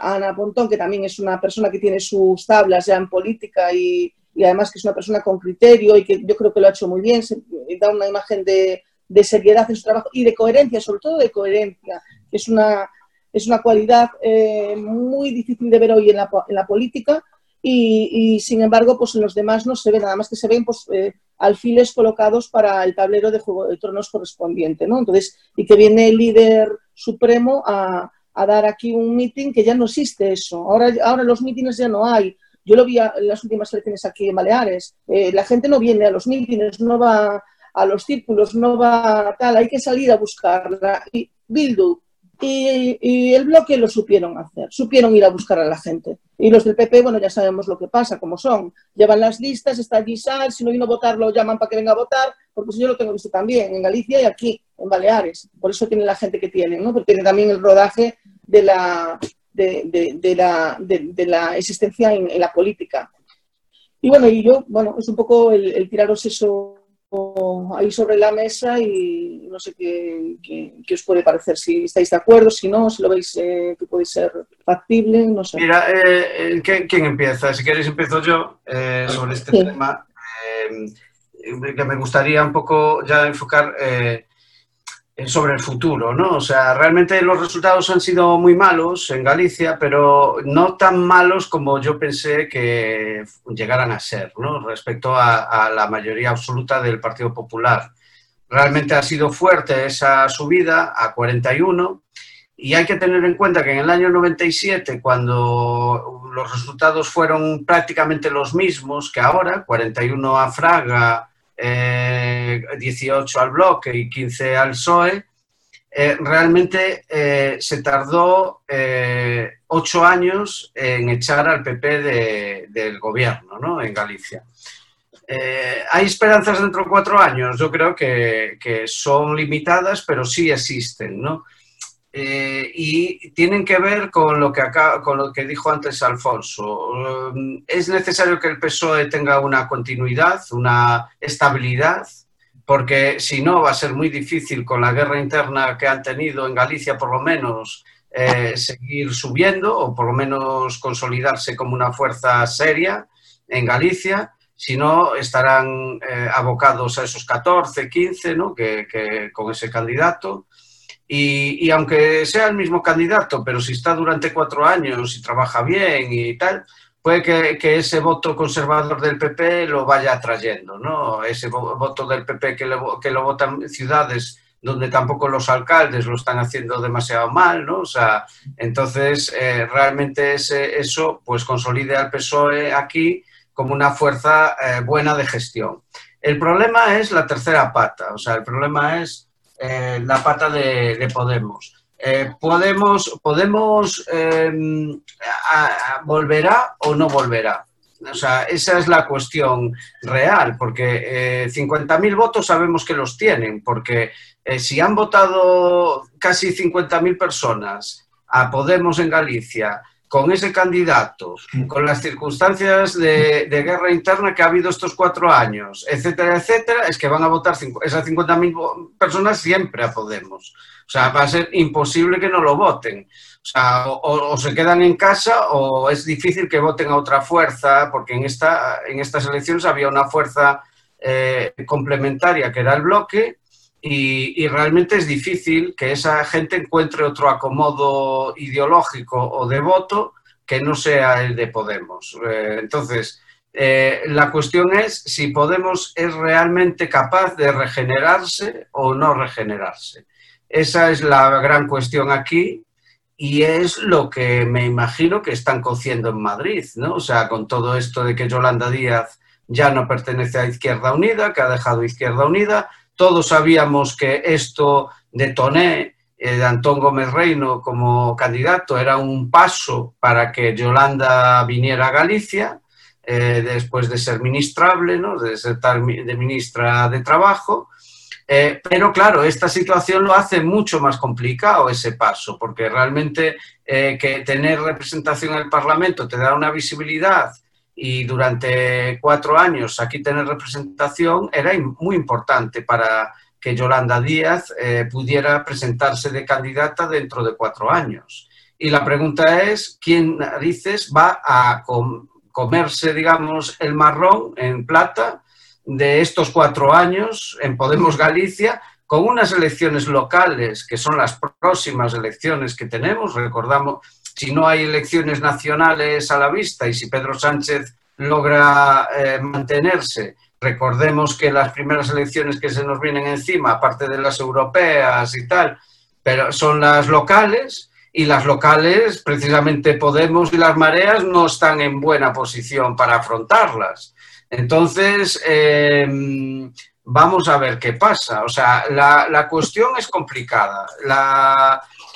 Speaker 1: Ana Pontón, que también es una persona que tiene sus tablas ya en política y, y además que es una persona con criterio y que yo creo que lo ha hecho muy bien, se, da una imagen de, de seriedad en su trabajo y de coherencia, sobre todo de coherencia, que es una, es una cualidad eh, muy difícil de ver hoy en la, en la política y, y, sin embargo, pues en los demás no se ve, nada más que se ven pues, eh, alfiles colocados para el tablero de Juego de Tronos correspondiente, ¿no? Entonces, y que viene el líder supremo a, a dar aquí un meeting que ya no existe eso. Ahora, ahora los mítines ya no hay. Yo lo vi en las últimas elecciones aquí en Baleares. Eh, la gente no viene a los mítines, no va a los círculos, no va tal, hay que salir a buscarla. Y Bildu y, el bloque lo supieron hacer, supieron ir a buscar a la gente. Y los del PP, bueno, ya sabemos lo que pasa, cómo son. Llevan las listas, está allí si no vino a votar lo llaman para que venga a votar, porque yo lo tengo visto también en Galicia y aquí, en Baleares. Por eso tiene la gente que tiene, ¿no? Porque tiene también el rodaje de la, de, de, la, de, la existencia en, en, la política. Y bueno, y yo, bueno, es un poco el, el tiraros eso ahí sobre la mesa y no sé qué, qué, os puede parecer, si estáis de acuerdo, si no, si lo veis eh, que puede ser factible, no sé.
Speaker 3: Mira, eh, eh ¿quién empieza? Si queréis empiezo yo eh, sobre este sí. tema, que me gustaría un poco ya enfocar sobre el futuro, ¿no? O sea, realmente los resultados han sido muy malos en Galicia, pero no tan malos como yo pensé que llegaran a ser, ¿no? Respecto a, a la mayoría absoluta del Partido Popular. Realmente ha sido fuerte esa subida a 41 y hay que tener en cuenta que en el año 97, cuando los resultados fueron prácticamente los mismos que ahora, 41 a Fraga, eh, 18 al bloque y 15 al PSOE, eh, realmente eh, se tardó eh, ocho años en echar al PP de, del gobierno ¿no? en Galicia. ¿Hay esperanzas dentro de cuatro años? Yo creo que, que son limitadas, pero sí existen. ¿no? Eh, y tienen que ver con lo que, acá, con lo que dijo antes Alfonso. Eh, es necesario que el PSOE tenga una continuidad, una estabilidad, porque si no va a ser muy difícil con la guerra interna que han tenido en Galicia, por lo menos, eh, seguir subiendo o por lo menos consolidarse como una fuerza seria en Galicia. Si no, estarán abocados a esos 14, 15, ¿no? que con ese candidato. Y, y, aunque sea el mismo candidato, pero si está durante cuatro años y trabaja bien y tal, puede que, que ese voto conservador del PP lo vaya atrayendo, ¿no? Ese voto del PP que lo, que lo votan ciudades donde tampoco los alcaldes lo están haciendo demasiado mal, ¿no? O sea, entonces eh, realmente ese, eso pues consolide al PSOE aquí como una fuerza eh, buena de gestión. El problema es la tercera pata, o sea, el problema es eh, la pata de, Podemos. Eh, podemos, podemos a, ¿volverá o no volverá? O sea, esa es la cuestión real, porque eh, 50.000 votos sabemos que los tienen, porque eh, si han votado casi 50.000 personas a Podemos en Galicia, con ese candidato, con las circunstancias de, de, guerra interna que ha habido estos cuatro años, etcétera, etcétera, es que van a votar esas 50.000 personas siempre a Podemos. O sea, va a ser imposible que no lo voten. O sea, o, o, se quedan en casa o es difícil que voten a otra fuerza, porque en, esta, en estas elecciones había una fuerza eh, complementaria que era el bloque y, realmente es difícil que esa gente encuentre otro acomodo ideológico o de voto que no sea el de Podemos. Eh, entonces, eh, la cuestión es si Podemos es realmente capaz de regenerarse o no regenerarse. Esa es la gran cuestión aquí y es lo que me imagino que están cociendo en Madrid, ¿no? O sea, con todo esto de que Yolanda Díaz ya no pertenece a Izquierda Unida, que ha dejado Izquierda Unida, todos sabíamos que esto de Toné eh, de Antón Gómez Reino como candidato era un paso para que Yolanda viniera a Galicia, eh, después de ser ministrable, ¿no? de ser de ministra de Trabajo. Eh, pero claro, esta situación lo hace mucho más complicado ese paso, porque realmente que tener representación en el Parlamento te da una visibilidad y durante cuatro años aquí tener representación era muy importante para que Yolanda Díaz eh, pudiera presentarse de candidata dentro de cuatro años. Y la pregunta es, ¿quién narices va a comerse, digamos, el marrón en plata de estos cuatro años en Podemos Galicia con unas elecciones locales, que son las próximas elecciones que tenemos? Recordamos, si no hay elecciones nacionales a la vista y si Pedro Sánchez logra eh, mantenerse Recordemos que las primeras elecciones que se nos vienen encima, aparte de las europeas y tal, pero son las locales y las locales, precisamente Podemos y las mareas no están en buena posición para afrontarlas. Entonces, em, vamos a ver qué pasa. O sea, la, cuestión es complicada.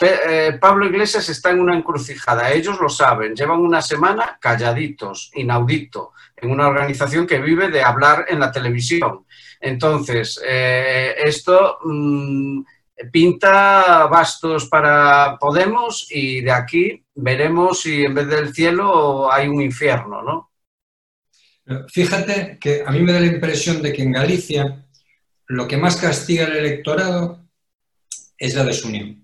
Speaker 3: Eh, Pablo Iglesias está en una encrucijada, ellos lo saben, llevan una semana calladitos, inaudito en una organización que vive de hablar en la televisión. Entonces, eh, esto mm, pinta bastos para Podemos y de aquí veremos si en vez del cielo hay un infierno, ¿no?
Speaker 2: Fíjate que a mí me da la impresión de que en Galicia lo que más castiga el electorado es la desunión,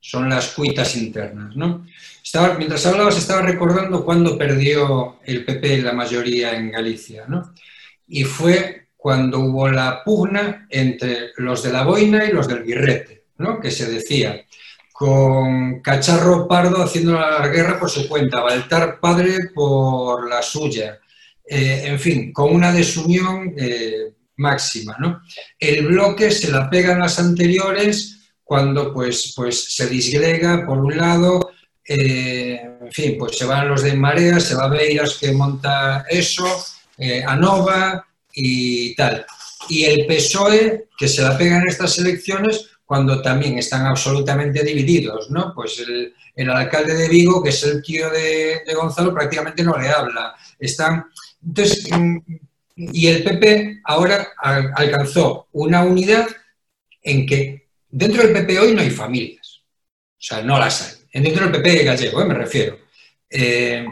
Speaker 2: son las cuitas internas, ¿no? mientras hablabas estaba recordando cuando perdió el PP la mayoría en Galicia, ¿no? Y fue cuando hubo la pugna entre los de la boina y los del guirrete, ¿no? Que se decía, con Cacharro Pardo haciendo la guerra por su cuenta, Baltar Padre por la suya, eh, en fin, con una desunión eh, máxima, ¿no? El bloque se la pegan las anteriores cuando pues, pues se disgrega por un lado eh, en fin, pues se van los de Marea, se va Beiras que monta eso, eh, Anova y tal. Y el PSOE, que se la pega en estas elecciones cuando también están absolutamente divididos, ¿no? Pues el, alcalde de Vigo, que es el tío de, Gonzalo, prácticamente no le habla. Están, entonces, mm, y el PP ahora alcanzó una unidad en que dentro del PP hoy no hay familias, o sea, no las hay dentro del PP gallego, ¿eh? me refiero. Eh,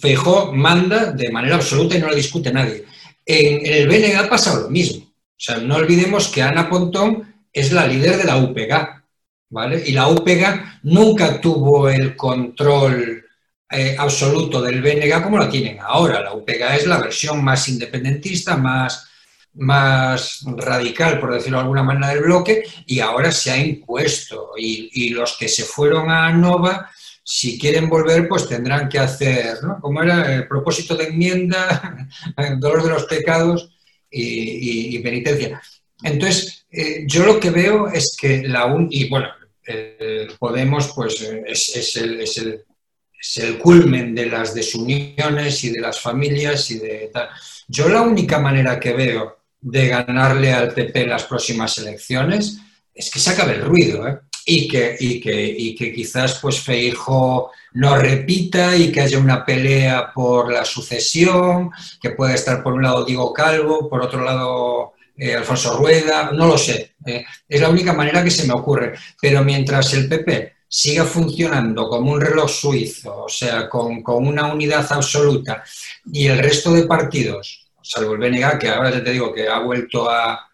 Speaker 2: Feijó manda de manera absoluta y no lo discute nadie. En, el BNG ha pasado lo mismo. O sea, no olvidemos que Ana Pontón es la líder de la UPG, ¿vale? Y la UPG nunca tuvo el control eh, absoluto del BNG como lo tienen ahora. La UPG es la versión más independentista, más más radical, por decirlo de alguna manera, del bloque y ahora se ha impuesto. Y, los que se fueron a Nova, si quieren volver, pues tendrán que hacer, ¿no? Como era el propósito de enmienda, [laughs] dolor de los pecados y, penitencia. Entonces, eh, yo lo que veo es que la un y bueno, Podemos, pues es, el, es, el, es el culmen de las desuniones y de las familias y de tal. Yo la única manera que veo de ganarle al PP en las próximas elecciones es que se acabe el ruido ¿eh? y, que, y, que, que, quizás pues Feijo no repita y que haya una pelea por la sucesión, que pueda estar por un lado Diego Calvo, por otro lado eh, Alfonso Rueda, no lo sé. ¿eh? es la única manera que se me ocurre. Pero mientras el PP siga funcionando como un reloj suizo, o sea, con, con una unidad absoluta, y el resto de partidos salvo el BNG, que ahora te digo que ha vuelto a,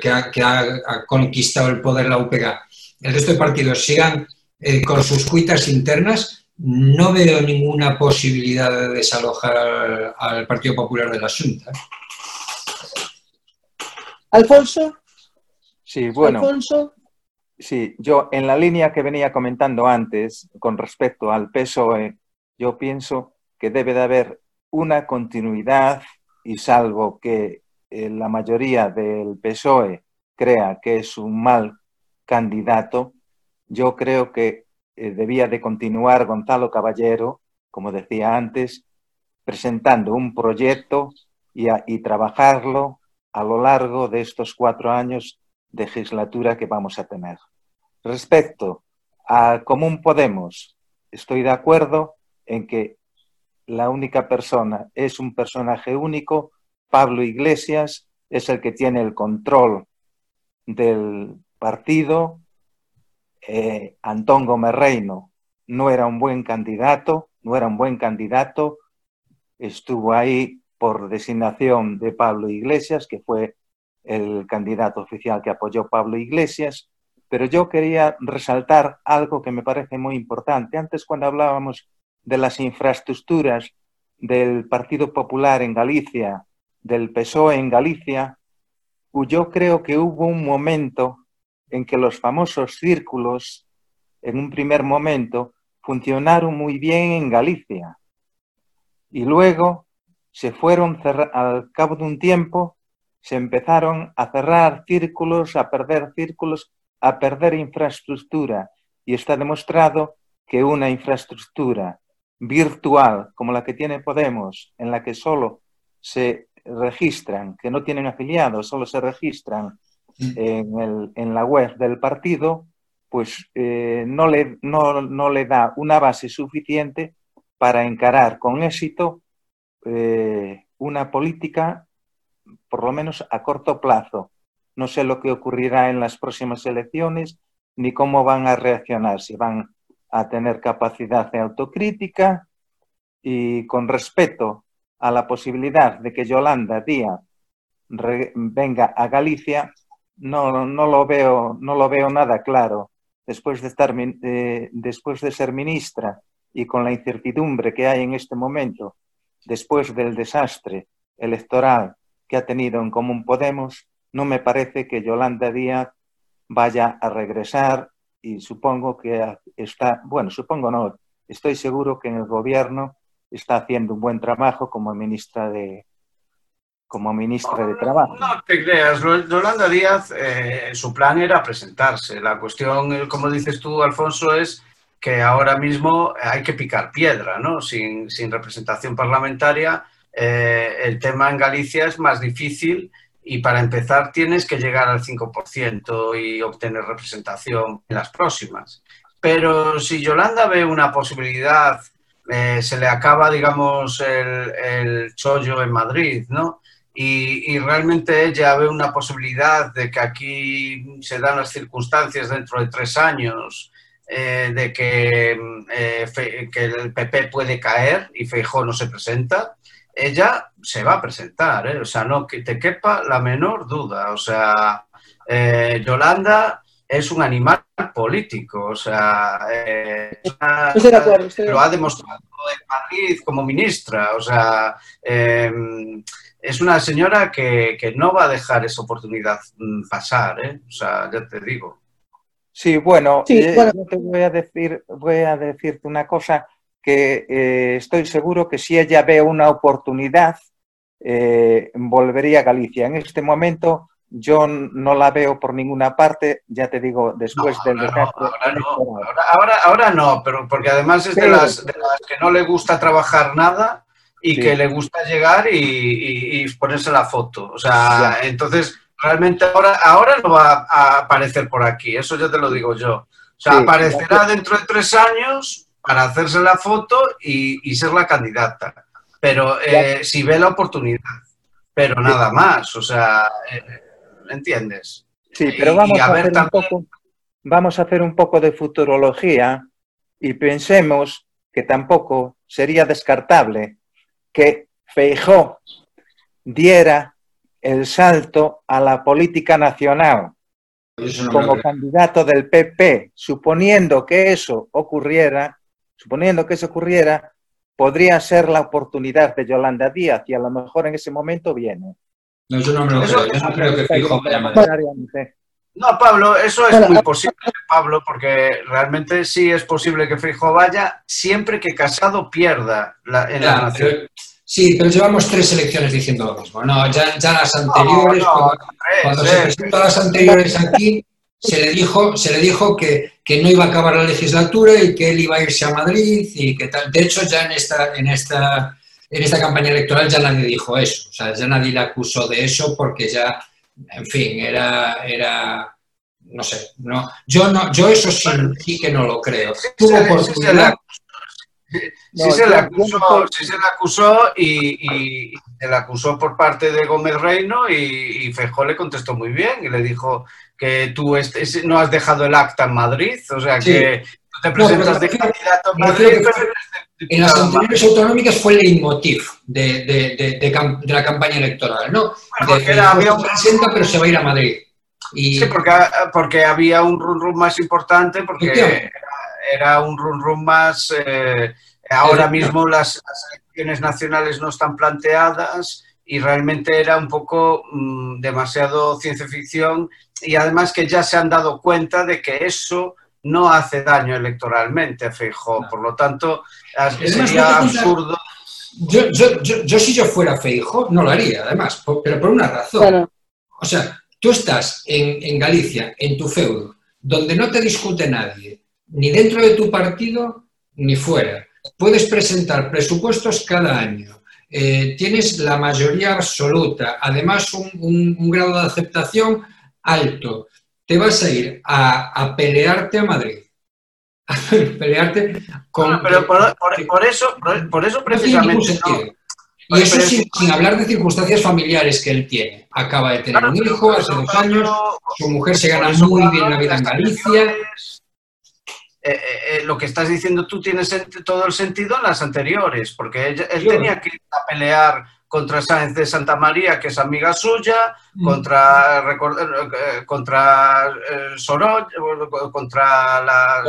Speaker 2: que, ha, conquistado el poder la UPG, el resto de partidos sigan eh, con sus cuitas internas, no veo ninguna posibilidad de desalojar al, Partido Popular de la Junta.
Speaker 1: Alfonso.
Speaker 4: Sí, bueno. Alfonso. Sí, yo en la línea que venía comentando antes con respecto al PSOE, yo pienso que debe de haber una continuidad y salvo que eh, la mayoría del PSOE crea que es un mal candidato, yo creo que eh, debía de continuar Gonzalo Caballero, como decía antes, presentando un proyecto y, y trabajarlo a lo largo de estos cuatro años de legislatura que vamos a tener. Respecto a Común Podemos, estoy de acuerdo en que la única persona es un personaje único, Pablo Iglesias es el que tiene el control del partido, eh, Antón Gómez Reino no era un buen candidato, no era un buen candidato, estuvo ahí por designación de Pablo Iglesias, que fue el candidato oficial que apoyó Pablo Iglesias, pero yo quería resaltar algo que me parece muy importante. Antes, cuando hablábamos de las infraestructuras del Partido Popular en Galicia, del PSOE en Galicia, yo creo que hubo un momento en que los famosos círculos, en un primer momento, funcionaron muy bien en Galicia. Y luego se fueron, al cabo de un tiempo, se empezaron a cerrar círculos, a perder círculos, a perder infraestructura. Y está demostrado que una infraestructura virtual como la que tiene Podemos, en la que solo se registran, que no tienen afiliados, solo se registran mm. en, la web del partido, pues eh, no, le, no, le da una base suficiente para encarar con éxito eh, una política, por lo menos a corto plazo. No sé lo que ocurrirá en las próximas elecciones ni cómo van a reaccionar, si van a tener capacidad de autocrítica y con respeto a la posibilidad de que Yolanda Díaz venga a Galicia, no, no, lo veo, no lo veo nada claro. Después de, estar, eh, después de ser ministra y con la incertidumbre que hay en este momento, después del desastre electoral que ha tenido en Común Podemos, no me parece que Yolanda Díaz vaya a regresar y supongo que está, bueno, supongo no, estoy seguro que en el gobierno está haciendo un buen trabajo como ministra de como ministra de Trabajo.
Speaker 3: No te creas, Yolanda Díaz, eh, su plan era presentarse. La cuestión, eh, como dices tú, Alfonso, es que ahora mismo hay que picar piedra, ¿no? Sin, representación parlamentaria, eh, el tema en Galicia es más difícil y para empezar tienes que llegar al 5% y obtener representación en las próximas. Pero si Yolanda ve una posibilidad eh, se le acaba, digamos, el, chollo en Madrid, ¿no? Y, realmente ella ve una posibilidad de que aquí se dan las circunstancias dentro de tres años, eh, de que, eh, que, el PP puede caer y Feijó no se presenta, ella se va a presentar, o sea, no que te quepa la menor duda, o sea, Yolanda es un animal político, o sea, eh, lo ha demostrado en Madrid como ministra, o sea, em, es una señora que, no va a dejar esa oportunidad mm, pasar, ¿eh? o sea, ya te digo.
Speaker 4: Sí, bueno, eh, te voy a decir, voy a decirte una cosa que eh, estoy seguro que si ella ve una oportunidad, volvería a Galicia. En este momento yo no la veo por ninguna parte, ya te digo, después del desastre.
Speaker 3: ahora, ahora, no, pero porque además es de, las, que no le gusta trabajar nada y que le gusta llegar y, ponerse la foto. O sea, entonces realmente ahora, ahora no va a aparecer por aquí, eso ya te lo digo yo. O sea, aparecerá dentro de tres años para hacerse la foto y, ser la candidata. Pero eh, si ve la oportunidad, pero nada más. O sea. Eh, ¿entiendes?
Speaker 4: Sí, pero vamos, a, hacer un poco, vamos a hacer un poco de futurología y pensemos que tampoco sería descartable que Feijó diera el salto a la política nacional como candidato del PP, suponiendo que eso ocurriera, suponiendo que eso ocurriera, podría ser la oportunidad de Yolanda Díaz y a lo mejor en ese momento viene.
Speaker 2: No, yo no me lo creo. Yo no creo que Fijo vaya
Speaker 3: No, Pablo, eso es muy posible, Pablo, porque realmente sí es posible que Fijo vaya siempre que Casado pierda la, en la nación.
Speaker 2: sí, pero llevamos tres elecciones diciendo lo mismo. No, ya, ya las anteriores, cuando, se presentó las anteriores aquí, se le dijo, se le dijo que, que, no iba a acabar la legislatura y que él iba a irse a Madrid y que tal. De hecho, ya en esta, en esta en esta campaña electoral ya nadie dijo eso, o sea, ya nadie le acusó de eso porque ya, en fin, era, era no sé, no, yo no, yo eso sí, sí que no lo creo.
Speaker 3: Tuvo oportunidad. Sí, se, le acusó, sí se le acusó y, se le acusó por parte de Gómez Reino y, y Feijó le contestó muy bien y le dijo que tú no has dejado el acta en Madrid, o sea que te presentas de candidato en Madrid.
Speaker 2: en las anteriores autonómicas fue el leitmotiv de, de, de, la campaña electoral, ¿no?
Speaker 3: porque era, había un...
Speaker 2: presenta, pero se va a ir a Madrid.
Speaker 3: Y... Sí, porque, porque había un run run más importante, porque era un run run más... Eh, ahora mismo las, elecciones nacionales no están planteadas y realmente era un poco mm, demasiado ciencia ficción y además que ya se han dado cuenta de que eso no hace daño electoralmente a Feijó. Por lo tanto, sería absurdo.
Speaker 2: Yo, yo, yo, si yo fuera Feijo, no lo haría, además, pero por una razón. O sea, tú estás en, en, Galicia, en tu feudo, donde no te discute nadie, ni dentro de tu partido, ni fuera. Puedes presentar presupuestos cada año. Eh, tienes la mayoría absoluta, además un, un grado de aceptación alto, te vas a ir a, pelearte a Madrid. [laughs] A pelearte con...
Speaker 3: pero por, eso, por, eso precisamente...
Speaker 2: Y eso sin, hablar de circunstancias familiares que él tiene. Acaba de tener un hijo hace dos años, su mujer se gana muy bien la vida en Galicia.
Speaker 3: Eh, eh, eh, lo que estás diciendo tú tiene todo el sentido en las anteriores, porque él, tenía que ir a pelear contra Sáenz de Santa María, que es amiga suya, mm. contra, eh, contra eh, contra la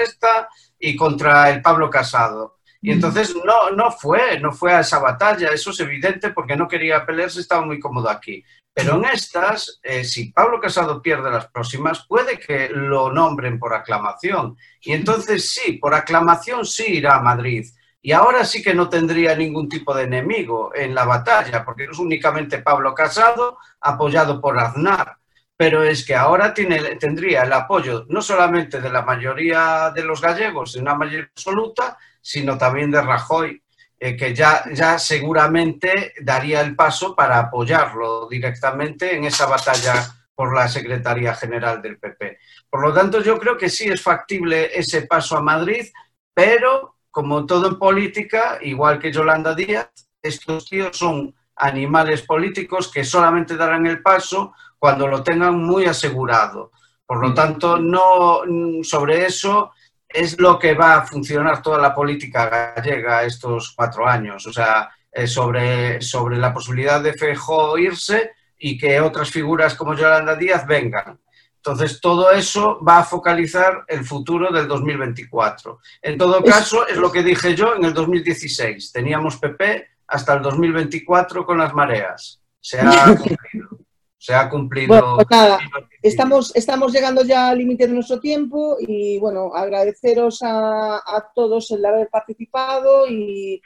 Speaker 3: esta y contra el Pablo Casado. Y entonces no, no fue, no fue a esa batalla, eso es evidente porque no quería pelearse, estaba muy cómodo aquí. Pero en estas, eh, si Pablo Casado pierde las próximas, puede que lo nombren por aclamación. Y entonces sí, por aclamación sí irá a Madrid y ahora sí que no tendría ningún tipo de enemigo en la batalla, porque es únicamente Pablo Casado, apoyado por Aznar, pero es que ahora tendría el apoyo no solamente de la mayoría de los gallegos, de una mayoría absoluta, sino también de Rajoy, eh, que ya, ya seguramente daría el paso para apoyarlo directamente en esa batalla por la Secretaría General del PP. Por lo tanto, yo creo que sí es factible ese paso a Madrid, pero como todo en política, igual que Yolanda Díaz, estos tíos son animales políticos que solamente darán el paso cuando lo tengan muy asegurado. Por lo mm. tanto, no sobre eso es lo que va a funcionar toda la política gallega estos cuatro años. O sea, eh, sobre, sobre la posibilidad de Fejo irse y que otras figuras como Yolanda Díaz vengan. Entonces, todo eso va a focalizar el futuro del 2024. En todo caso, es lo que dije yo en el 2016. Teníamos PP hasta el 2024 con las mareas. Se ha [laughs] cumplido. Se ha cumplido.
Speaker 1: Bueno, pues nada, estamos, estamos llegando ya al límite de nuestro tiempo y, bueno, agradeceros a, todos el haber participado y,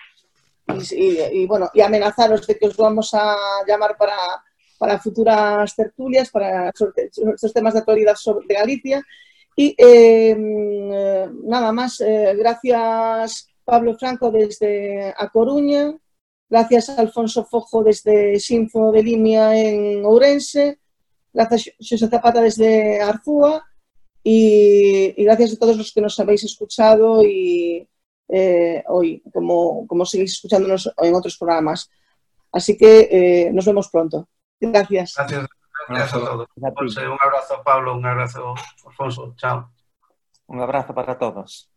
Speaker 1: y, bueno, y amenazaros de que os vamos a llamar para para futuras tertulias, para estos temas de actualidad sobre, de Galicia. Y em, nada más, eh, gracias Pablo Franco desde A Coruña, gracias Alfonso Fojo desde Sinfo de Limia en Ourense, gracias José Zapata desde Arzúa y, gracias a todos los que nos habéis escuchado y eh, hoy, como, como seguís escuchándonos en otros programas. Así que eh, nos vemos pronto. Gracias.
Speaker 3: Gracias, gracias a todos. Un abrazo, Pablo. Un abrazo, Alfonso. Chao.
Speaker 4: Un abrazo para todos.